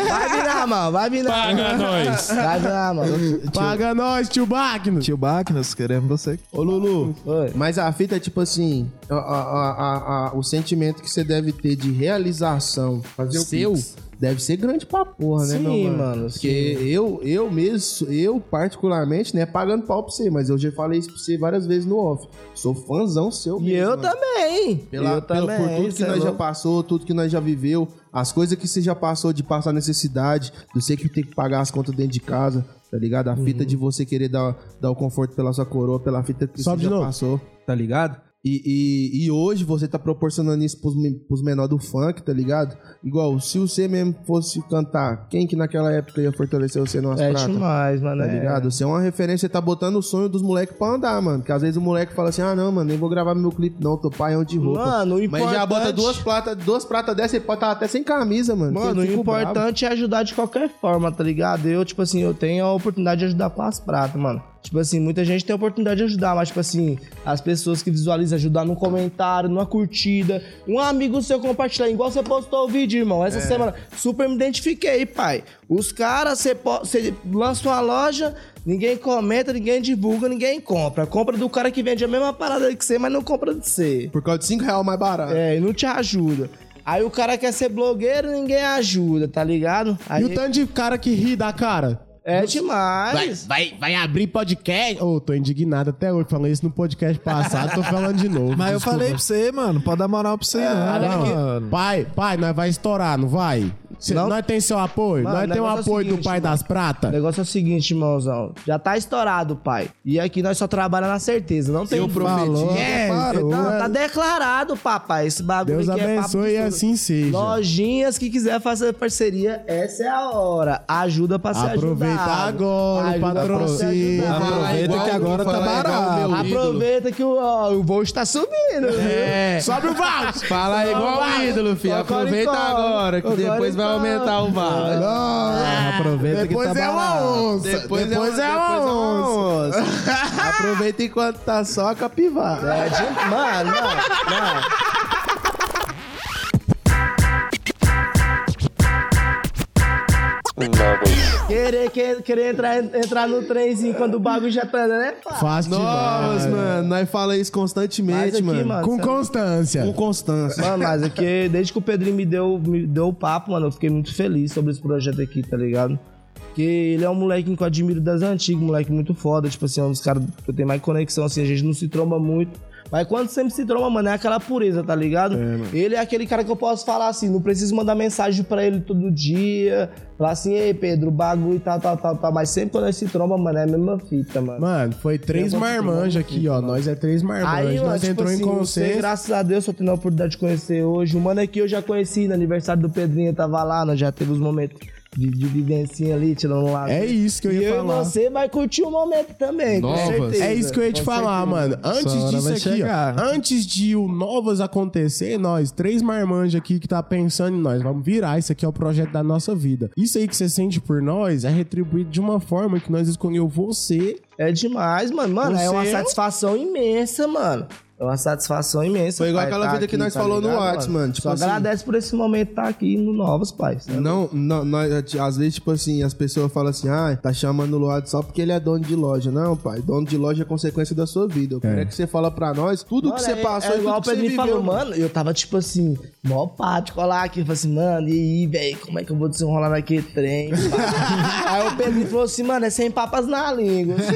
Vai virar, mano. Vai virar. Paga nós. Vai virar, mano. Paga nós, tio Bacnas. Tio Bacnas, queremos você. Ô, Lulu, Oi. mas a fita é tipo assim, a- a- a- a- o sentimento que você deve ter de realização Fazer o seu Pix. Deve ser grande pra porra, né, Sim, meu mano? mano, Porque eu, eu mesmo, eu particularmente, né, pagando pau pra você, mas eu já falei isso pra você várias vezes no off. Sou fãzão seu E mesmo, eu mano. também. Pela, eu pelo- também. por tudo que é nós já louco. passou, tudo que nós já viveu, as coisas que você já passou de passar necessidade, do você que tem que pagar as contas dentro de casa, tá ligado? A fita Uhum. de você querer dar, dar o conforto pela sua coroa, pela fita que Sobe você já novo. passou, tá ligado? E, e, e hoje você tá proporcionando isso pros, pros menores do funk, tá ligado? Igual, se você mesmo fosse cantar, quem que naquela época ia fortalecer você nas É pratas? demais, mano. Tá é. ligado? Você é uma referência, você tá botando o sonho dos moleques pra andar, mano. Porque às vezes o moleque fala assim: ah, não, mano, nem vou gravar meu clipe, não, tô paião de roupa. Mano, o Mas já importante- bota duas pratas, duas pratas dessas, você pode estar até sem camisa, mano. Mano, o fica bravo. importante é ajudar de qualquer forma, tá ligado? Eu, tipo assim, eu tenho a oportunidade de ajudar com as pratas, mano. Tipo assim, muita gente tem a oportunidade de ajudar, mas, tipo assim, as pessoas que visualizam ajudar num comentário, numa curtida, um amigo seu compartilhar, igual você postou o vídeo, irmão. Essa semana, super me identifiquei, pai. Os caras, você, você lança uma loja, ninguém comenta, ninguém divulga, ninguém compra. Compra do cara que vende a mesma parada que você, mas não compra de você. Por causa de 5 reais mais barato. É, e não te ajuda. Aí o cara quer ser blogueiro, ninguém ajuda, tá ligado? Aí, E o tanto de cara que ri da cara? É Vai, demais. vai, vai abrir podcast. Ô, tô indignado até hoje. Falei isso no podcast passado, tô falando de novo. Mas eu desculpa. falei pra você, mano, pode dar moral pra você, Ah, não, não. mano. Pai, pai, nós vai estourar, não vai? Cê, Não. Nós tem seu apoio? Mano, nós o tem o negócio é o apoio do seguinte, pai mano. das O pratas? negócio é o seguinte, irmãozão. Já tá estourado, pai. E aqui nós só trabalhamos na certeza. Não tem Eu prometi. É, parou, Não, é. tá declarado, papai. Esse bagulho Deus aqui é papo abençoe e assim seja. Lojinhas que quiser fazer parceria, essa é a hora. Ajuda pra ser Aproveita ajudado. agora o Ajuda patrocínio. Aproveita que agora tá barato. Aproveita que o, ó, o voo está subindo. É. Sobe o vals! Fala igual o ídolo, filho. Aproveita agora, que depois vai vai aumentar o bar. Aproveita Depois que tá é uma onça. Depois, Depois, é, é, uma, uma onça. onça. Aproveita enquanto tá só a capivara. É de... Mano, mano, mano. Querer, querer, querer entrar, entrar no trenzinho quando o bagulho já tá, né? pá? Fácil demais. mano, nós fala isso Mas constantemente, aqui, mano. mano, Com sabe? constância. Com constância. Mano, mas é que desde que o Pedrinho me deu, me deu o papo, mano, eu fiquei muito feliz sobre esse projeto aqui, tá ligado? Porque ele é um moleque que eu admiro das antigas, um moleque muito foda, tipo assim, é um dos caras que eu tenho mais conexão, assim, a gente não se tromba muito. Mas quando sempre se tromba, mano, é aquela pureza, tá ligado? ele é aquele cara que eu posso falar assim, não preciso mandar mensagem pra ele todo dia, falar assim, ei Pedro, bagulho e tal, tal, tal, tal. Mas sempre quando nós se tromba, mano, é a mesma fita, mano. Mano, foi três Eu de marmanjas aqui, ó. Nós é três marmanjas. Aí, mano, Nós tipo entrou assim, em você, consenso. graças a Deus, tô tendo a oportunidade de conhecer hoje. O mano aqui eu já conheci, no aniversário do Pedrinho, eu tava lá, nós já teve os momentos de, de vivencinha ali, tirando lá. É isso que eu E ia eu falar. e você vai curtir o momento também, Novas. com certeza. É isso que eu ia te Com falar, certeza. mano. Antes disso aqui, chegar. ó. Antes de o Novas acontecer, nós, três marmanjas aqui que tá pensando em nós, vamos virar. Isso aqui é o projeto da nossa vida. Isso aí que você sente por nós é retribuído de uma forma que nós escolheu você. É demais, mano. Mano, é uma Você- satisfação imensa, mano. É uma satisfação imensa. Foi igual pai, aquela tá vida que nós tá falou no ligado, Whats, mano. Tipo Só assim- agradece por esse momento estar aqui no Novos, pai. Não, não, nós, às vezes, tipo assim, as pessoas falam assim, ah, tá chamando o Luado só porque ele é dono de loja. Não, pai, dono de loja é consequência da sua vida. Eu quero é que você fala pra nós tudo que você é, passou é e igual tudo o que você viveu. falou, mano, eu tava tipo assim, mó pático lá aqui, falei assim, mano, e aí, velho, como é que eu vou desenrolar naquele trem? aí o Pedrinho falou assim, mano, é sem papas na língua.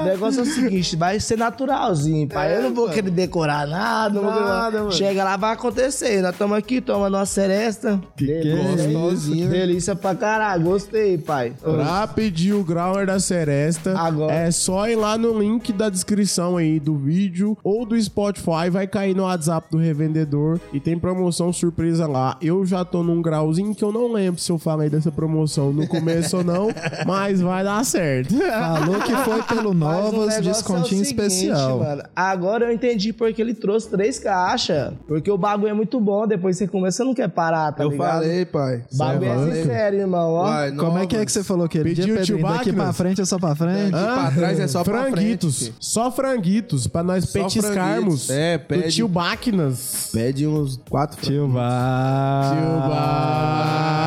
o negócio é o seguinte, vai ser naturalzinho, pai. eu não vou querer decorar nada, não vou querer- Nada, mano. Chega lá, vai acontecer. Nós estamos aqui, tomando uma seresta. Delícia, Gostosinho. Delícia pra caralho, gostei, pai. Pra pedir o Grauer da Seresta, Agora. é só ir lá no link da descrição aí do vídeo ou do Spotify, vai cair no WhatsApp do revendedor e tem promoção surpresa lá. Eu já tô num grauzinho que eu não lembro se eu falei dessa promoção no começo ou não, mas vai dar certo. Falou que foi pelo Novas, descontinho é seguinte, especial. mano. Agora eu entendi porque ele trouxe três caixas. Porque o bagulho é muito bom. Depois você começa, você não quer parar, tá Eu ligado? falei, pai. O bagulho é sincero, irmão. Ó. Vai, Como é que é que você falou que ele Pediu Pedrinho? tio Daqui pra frente é só pra frente? pra trás é só pra franguitos. frente, só franguitos, pra nós Só petiscarmos. franguitos. É, do pede- tio Bacnas. Pede uns quatro Tio Bacnas. Tio Bacnas.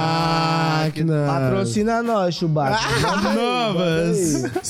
Patrocina nós, Chewbacca. Novas. manda aí.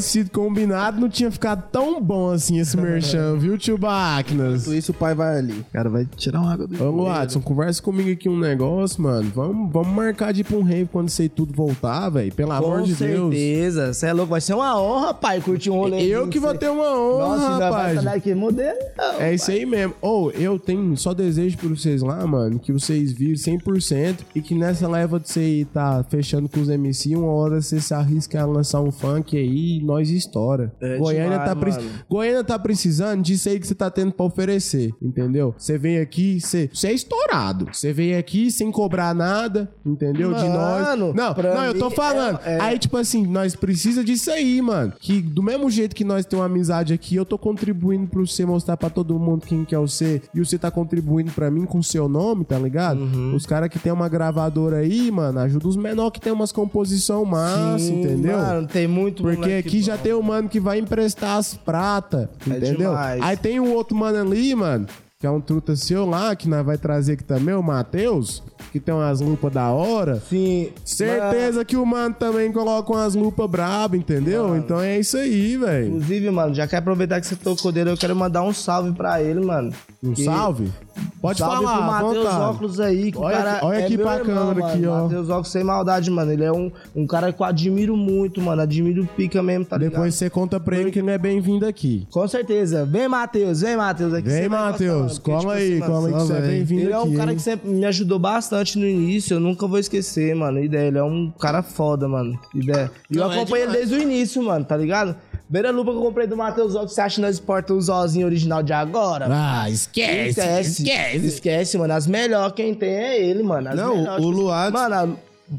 Se tivesse sido combinado, não tinha ficado tão bom assim esse merchan, viu, tio Bacnas? Tudo isso o pai vai ali. O cara vai tirar uma água do Ô, Watson, conversa comigo aqui um negócio, mano. Vamos, vamos marcar de ir pra um rave quando isso aí tudo voltar, velho. Pelo amor Com de Deus. certeza. Você é louco. Vai ser uma honra, pai, curtir um rolê. Eu que vou ter uma honra, Nossa, rapaz. estar daqui modelo. não, É isso aí mesmo. Ou eu tenho só desejo pra vocês lá, mano, que vocês virem 100% e que nessa leva de você tá fechando com os MC, uma hora você se arrisca a lançar um funk aí nós estoura. É Goiânia, demais, tá pre- mano. Goiânia tá precisando disso aí que você tá tendo pra oferecer, entendeu? Você vem aqui, você, é estourado. Você vem aqui sem cobrar nada, entendeu? de nós. Mano, Não, não, eu tô falando. é- é- Aí, tipo assim, nós precisa disso aí, mano. Que do mesmo jeito que nós temos uma amizade aqui, eu tô contribuindo pra você mostrar pra todo mundo quem que é você. E você tá contribuindo pra mim com o seu nome, tá ligado? Uhum. Os caras que tem uma gravadora aí, mano, ajuda os menores que tem umas composição massa, Sim, entendeu? Mano, tem muito Porque moleque aqui já tem um mano que vai emprestar as pratas, É entendeu? demais. Aí tem um outro mano ali, mano, que é um truta seu lá, que nós vai trazer aqui também, o Matheus, que tem umas lupas da hora. Sim. Certeza que o mano também coloca umas lupas braba, entendeu? Então é isso aí, velho. Inclusive, mano, já quero aproveitar que você tocou dele, eu quero mandar um salve pra ele, mano. Um Que- salve? Pode salve falar, pro Matheus. Óculos aí, que Olha o cara aqui- olha é aqui pra irmão, câmera mano. aqui, ó. Matheus Óculos sem maldade, mano. Ele é um, um cara que eu admiro muito, mano. Admiro pica mesmo, tá ligado? Depois você conta pra ele que ele é bem-vindo aqui. Com certeza. Vem, Matheus. Vem, Matheus. Aqui Vem, Matheus. Mano, porque, Cola tipo aí, assim, cola aí que você é bem-vindo Ele é um cara hein? que sempre me ajudou bastante no início, eu nunca vou esquecer, mano. Ideia, ele é um cara foda, mano. Ideia. E eu é acompanho ele desde o início, mano, tá ligado? Primeira lupa que eu comprei do Matheus Ó, que você acha que nós exporta o Zózinho original de agora? Ah, esquece, esquece, esquece. esquece, mano. As melhores quem tem é ele, mano. As Não, melhores, o tipo, Luads- Mano, a-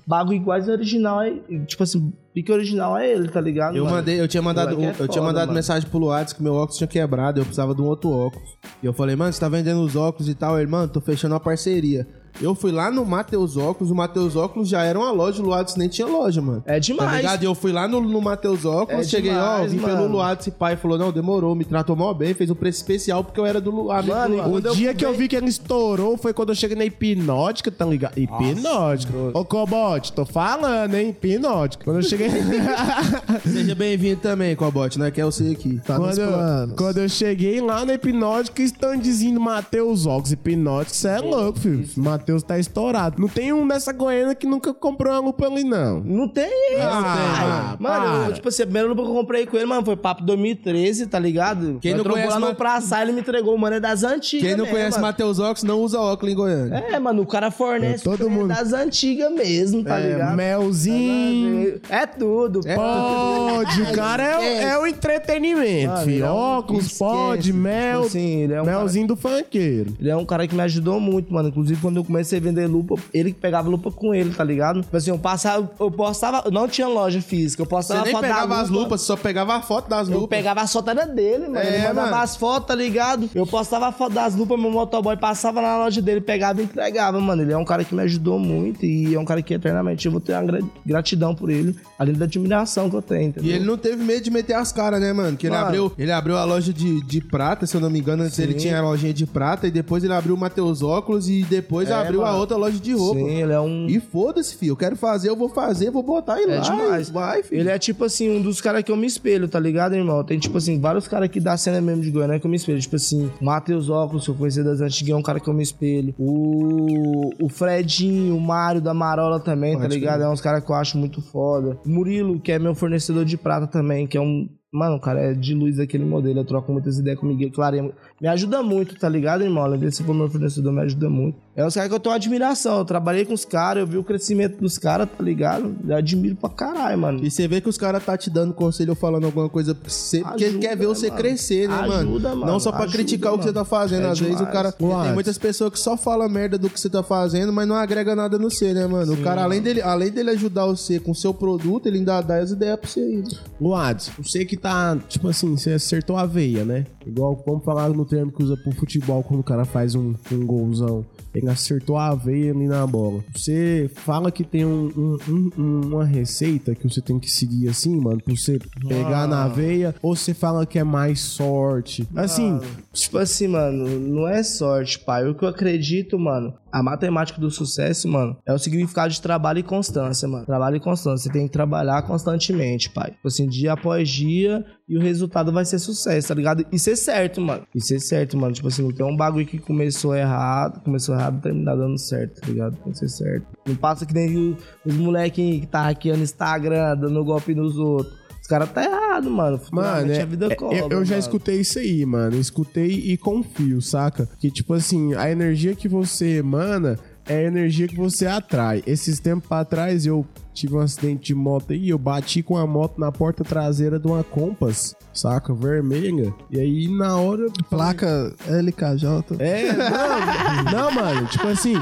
bagulho quase original é. Tipo assim, pique original é ele, tá ligado? Eu mano? mandei, eu tinha mandado, é um- eu tinha foda, mandado mano. mensagem pro Luads que meu óculos tinha quebrado, eu precisava de um outro óculos. E eu falei, mano, você tá vendendo os óculos e tal? Ele, mano, tô fechando uma parceria. Eu fui lá no Matheus Óculos, o Matheus Óculos já era uma loja, o Luados nem tinha loja, mano. É Tá demais. ligado? E eu fui lá no, no Matheus Óculos, É cheguei, ó, vim pelo mano. Luados e pai falou, não, demorou, me tratou mal bem, fez um preço especial porque eu era do Luados. Mano, do Luados. O dia que eu vi que ele estourou foi quando eu cheguei na hipnótica, tá ligado? Hipnótica. Ô, Cobote, tô falando, hein? Hipnótica. Quando eu cheguei. Seja bem-vindo também, Cobote, né? Que é você aqui. Tá quando, eu, planos. quando eu cheguei lá na hipnótica, standzinho do Matheus Óculos. Hipnótica, cê é louco, filho. Matheus tá estourado. Não tem um nessa Goiânia que nunca comprou uma lupa ali, não. Não tem isso, Ah, velho. Mano, eu, tipo assim, a primeira lupa que eu comprei com ele, mano, foi papo 2013, tá ligado? Quem Nós não conhece lá no Ma- praça, ele me entregou, mano, é das antigas Quem não mesmo, conhece. Matheus Óculos não usa óculos em Goiânia. É, mano, o cara fornece É, todo trem mundo. das antigas mesmo, tá É, ligado? melzinho. É tudo. É Pode, o cara é, o- é o entretenimento, Mano, filho. é Óculos, esquece. pode, mel. Tipo assim, ele é um melzinho do funkeiro. Ele é um cara que me ajudou muito, mano. Inclusive, quando eu comecei a vender lupa, ele que pegava lupa com ele, tá ligado? Tipo assim, eu passava, eu postava, não tinha loja física, eu Você postava nem foto pegava as lupa. lupas, você só pegava a foto das Eu lupas. pegava as fotos era dele, mano. É, ele mandava mano. as fotos, tá ligado? Eu postava a foto das lupas, meu motoboy passava na loja dele, pegava e entregava, mano. Ele é um cara que me ajudou muito e é um cara que eternamente eu vou ter uma gra- gratidão por ele, além da admiração que eu tenho, entendeu? E ele não teve medo de meter as caras, né, mano? Que ele Mano. abriu, ele abriu a loja de, de prata, se eu não me engano. Antes ele tinha a lojinha de prata e depois ele abriu o Matheus Óculos e depois É, abriu a mano. outra loja de roupa. Sim, ele é um... E foda-se, filho. Eu quero fazer, eu vou fazer, vou botar e É lá. demais. Vai, filho. Ele é tipo assim, um dos caras que eu me espelho, tá ligado, irmão? Tem tipo assim, vários caras aqui da cena mesmo de Goiânia que eu me espelho. Tipo assim, Matheus Óculos, que eu conheci das antigas, é um cara que eu me espelho. O, o Fredinho, o Mário da Marola também, tá Pode ligado? É uns caras que eu acho muito foda. O Murilo, que é meu fornecedor de prata também, que é um. Mano, o cara é de luz daquele modelo. Eu troco muitas ideias comigo. Claro, me ajuda muito, tá ligado, irmão? Além desse for meu fornecedor, me ajuda muito. É uns caras que eu tenho admiração. Eu trabalhei com os caras, eu vi o crescimento dos caras, tá ligado? Eu admiro pra caralho, mano. E você vê que os caras tá te dando conselho ou falando alguma coisa pra você, porque Ajuda, quer ver você mano. crescer, né, mano? Ajuda, mano. Não só pra Ajuda, criticar o que você mano. tá fazendo. É Às vezes o demais. cara. What? Tem muitas pessoas que só falam merda do que você tá fazendo, mas não agrega nada no você, né, mano? o cara, além dele, além dele ajudar você com o seu produto, ele ainda dá as ideias pra você ainda. Luads, você que tá, tipo assim, você acertou a veia, né? Igual, vamos falar no termo que usa pro futebol quando o cara faz um, um golzão. Ele acertou a veia ali na bola. Você fala que tem um- um- um- uma receita que você tem que seguir assim, mano, pra você pegar na veia, ou você fala que é mais sorte. Assim, Tipo assim, mano, não é sorte, pai. O que eu acredito, mano, a matemática do sucesso, mano, é o significado de trabalho e constância, mano. Trabalho e constância. Você tem que trabalhar constantemente, pai. Tipo assim, dia após dia e o resultado vai ser sucesso, tá ligado? E ser certo, mano. E ser certo, mano. Tipo assim, não tem um bagulho que começou errado, começou errado e terminar dando certo, tá ligado? Tem que ser certo. Não passa que nem os molequinhos que tá hackeando Instagram, dando golpe nos outros. Os caras tá errado, mano. Mano, é- a vida é- cobra, eu, eu já mano. escutei isso aí, mano. Escutei e confio, saca? Que, tipo assim, a energia que você emana é a energia que você atrai. Esses tempos pra trás eu tive um acidente de moto aí, eu bati com a moto na porta traseira de uma Compass, saca? Vermelha. E aí, na hora... Placa LKJ. é, não, não, mano, tipo assim.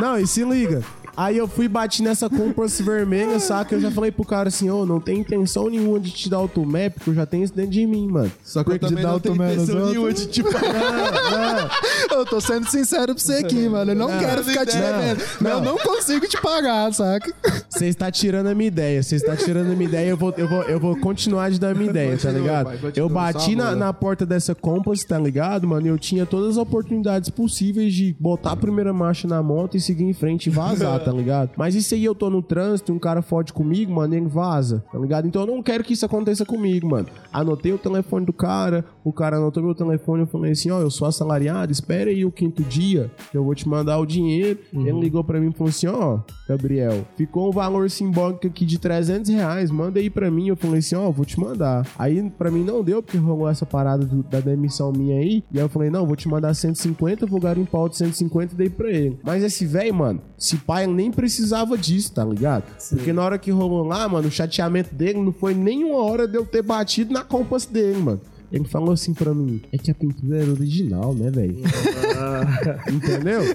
não, e se liga. Aí eu fui bati nessa Compass vermelha, saca? Eu já falei pro cara assim, ô, não tem intenção nenhuma de te dar automap, porque eu já tenho isso dentro de mim, mano. Só que eu de também dar não o tenho tomé intenção nenhuma de te pagar. Eu tô sendo sincero pra você aqui, mano. Eu não, quero ficar te não, devendo. Mas eu não consigo te pagar, saca? Você está tirando a minha ideia, você está tirando a minha ideia, eu vou, eu vou, eu vou continuar de dar a minha ideia, tá ligado? pai, eu bati na, bola. na porta dessa Compass, tá ligado, mano? E eu tinha todas as oportunidades possíveis de botar a primeira marcha na moto e seguir em frente e vazar, tá ligado? Mas isso aí eu tô no trânsito, um cara fode comigo, mano, ele vaza, tá ligado? Então eu não quero que isso aconteça comigo, mano. Anotei o telefone do cara, o cara anotou meu telefone, eu falei assim, ó, eu sou assalariado, espera aí o quinto dia, que eu vou te mandar o dinheiro. Ele ligou pra mim e falou assim, ó, Gabriel, ficou um valor simbólico aqui de 300 reais, manda aí pra mim. Eu falei assim, ó, vou te mandar. Aí pra mim não deu, porque rolou essa parada do- da demissão minha aí. E aí eu falei, não, vou te mandar 150, vou garimpar o de 150 e dei pra ele. Mas esse velho, mano, esse pai ele nem precisava disso, tá ligado? Porque na hora que rolou lá, mano, o chateamento dele não foi nem uma hora de eu ter batido na compass dele, mano. Ele falou assim pra mim, é que a pintura era original, né, velho? Entendeu?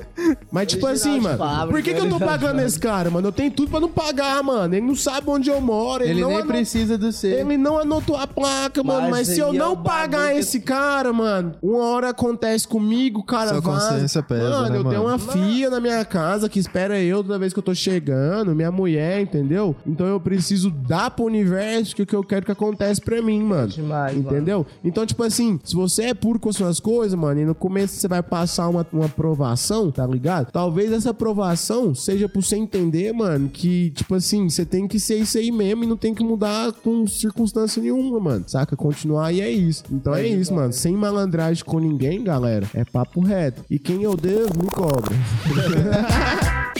Mas, tipo assim, mano, por que, que eu tô de pagando esse cara, mano? Eu tenho tudo pra não pagar, mano. Ele não sabe onde eu moro. Ele, Ele não nem anotou- precisa do seu. Ele não anotou a placa, mano. Mas Mas se eu é não pagar que- esse cara, mano, uma hora acontece comigo, cara Sua vaza. consciência pesa, Mano, né, eu tenho mano? uma filha na minha casa que espera eu toda vez que eu tô chegando, minha mulher, entendeu? Então eu preciso dar pro universo que o que eu quero que acontece pra mim, mano. Demais, entendeu? Então, tipo assim, se você é puro com as suas coisas, mano, e no começo você vai passar uma, uma aprovação, tá ligado? Talvez essa aprovação seja por você entender, mano, que, tipo assim, você tem que ser isso aí mesmo e não tem que mudar com circunstância nenhuma, mano. Saca? Continuar e é isso. Então é isso, mano. Sem malandragem com ninguém, galera, é papo reto. E quem eu devo, me cobra.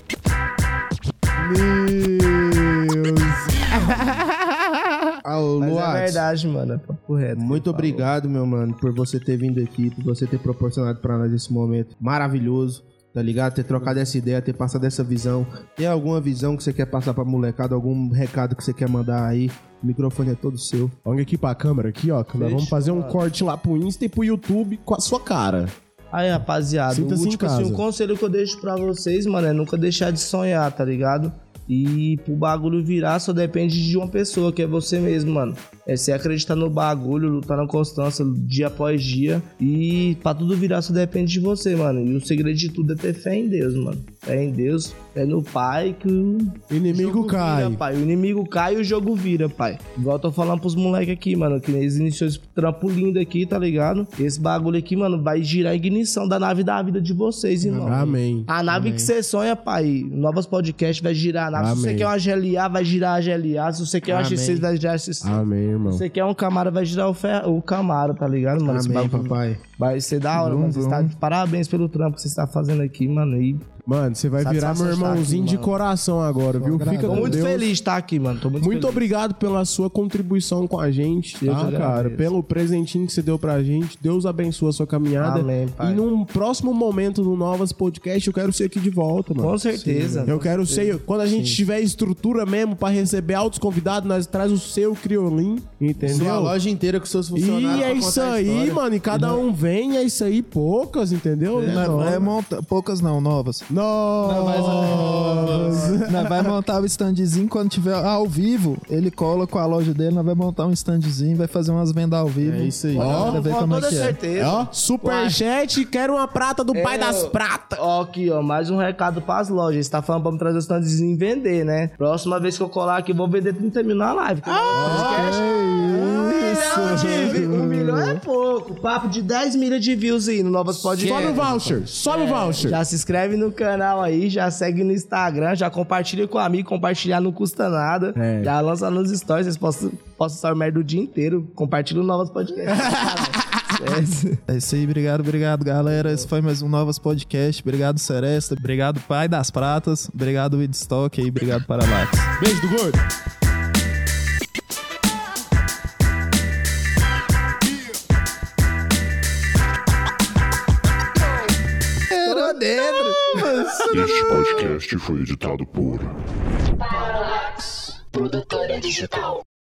Ah, ô, Mas é verdade, mano. É papo reto. Muito obrigado, meu mano, por você ter vindo aqui, por você ter proporcionado pra nós esse momento maravilhoso, tá ligado? Ter trocado essa ideia, ter passado essa visão. Tem alguma visão que você quer passar pra molecada, algum recado que você quer mandar aí? O microfone é todo seu. Olha aqui pra câmera, aqui, ó. nós vamos fazer um corte lá pro Insta e pro YouTube com a sua cara. Aí, rapaziada, o, tipo assim, casa. o conselho que eu deixo pra vocês, mano, é nunca deixar de sonhar, tá ligado? E pro bagulho virar só depende de uma pessoa, que é você mesmo, mano. É você acreditar no bagulho, lutar na constância, dia após dia. E pra tudo virar só depende de você, mano. E o segredo de tudo é ter fé em Deus, mano. Fé em Deus, fé no Pai que o Inimigo jogo cai. Vira, pai. O inimigo cai e o jogo vira, pai. Igual eu tô falando pros moleques aqui, mano, que eles iniciou esse trampo lindo aqui, tá ligado? Esse bagulho aqui, mano, vai girar a ignição da nave da vida de vocês, irmão. Amém. A nave que você sonha, pai. Novas podcasts vai girar a nave. Se você Amém. quer uma GLA, vai girar a GLA. Se você quer uma Amém. X6, vai girar a X6. Amém, irmão. Se você quer um Camaro, vai girar o, fer... o Camaro, tá ligado, mano? Amém, bagulho papai. Vai ser da hora, mano. Você está... Parabéns pelo trampo que você está fazendo aqui, mano. E Mano, você vai virar meu irmãozinho aqui, de coração agora, viu? Fica tô muito Deus. feliz de estar aqui, mano. Tô muito, Muito feliz. obrigado pela sua contribuição com a gente, tá, cara? agradeço. Pelo presentinho que você deu pra gente. Deus abençoe a sua caminhada. Amém, pai. E num próximo momento no Novas Podcast, eu quero ser aqui de volta, mano. Com certeza. Eu quero ser, quando a gente tiver estrutura mesmo pra receber altos convidados, nós traz o seu criolim, entendeu? Sua loja inteira com seus funcionários. E é isso aí, mano. E cada um vem, é isso aí, poucas, entendeu? Não, é monta... Poucas não, novas. Nossa! Nós vai montar o standzinho quando tiver ao vivo. Ele cola com a loja dele, nós vai montar um standzinho, vai fazer umas vendas ao vivo. É isso aí. Pra galera ver Com como é toda que é. certeza. Ó, superchat, quero uma prata do pai Eu- das pratas. Ó, aqui, ó, mais um recado pras lojas. Você tá falando pra me trazer os standzinhos e vender, né? Próxima vez que eu colar aqui, eu vou vender 30 mil na live. Ah, isso. Um milhão é pouco. Papo de 10 milhas de views aí no Novas Sobe o Podcasts. voucher, sobe o voucher. Já se inscreve no canal aí, já segue no Instagram, já compartilha com o amigo, compartilhar não custa nada. É. Já lança nos stories, vocês postam, postam story merda o dia inteiro. Compartilha o Novas Podcasts. É isso aí, obrigado, obrigado, galera. Esse foi mais um Novas Podcast. Obrigado, Seresta. Obrigado, Pai das Pratas. Obrigado, Woodstock aí. Obrigado, Paralax. Beijo do gordo. Este podcast foi editado por Produtora digital.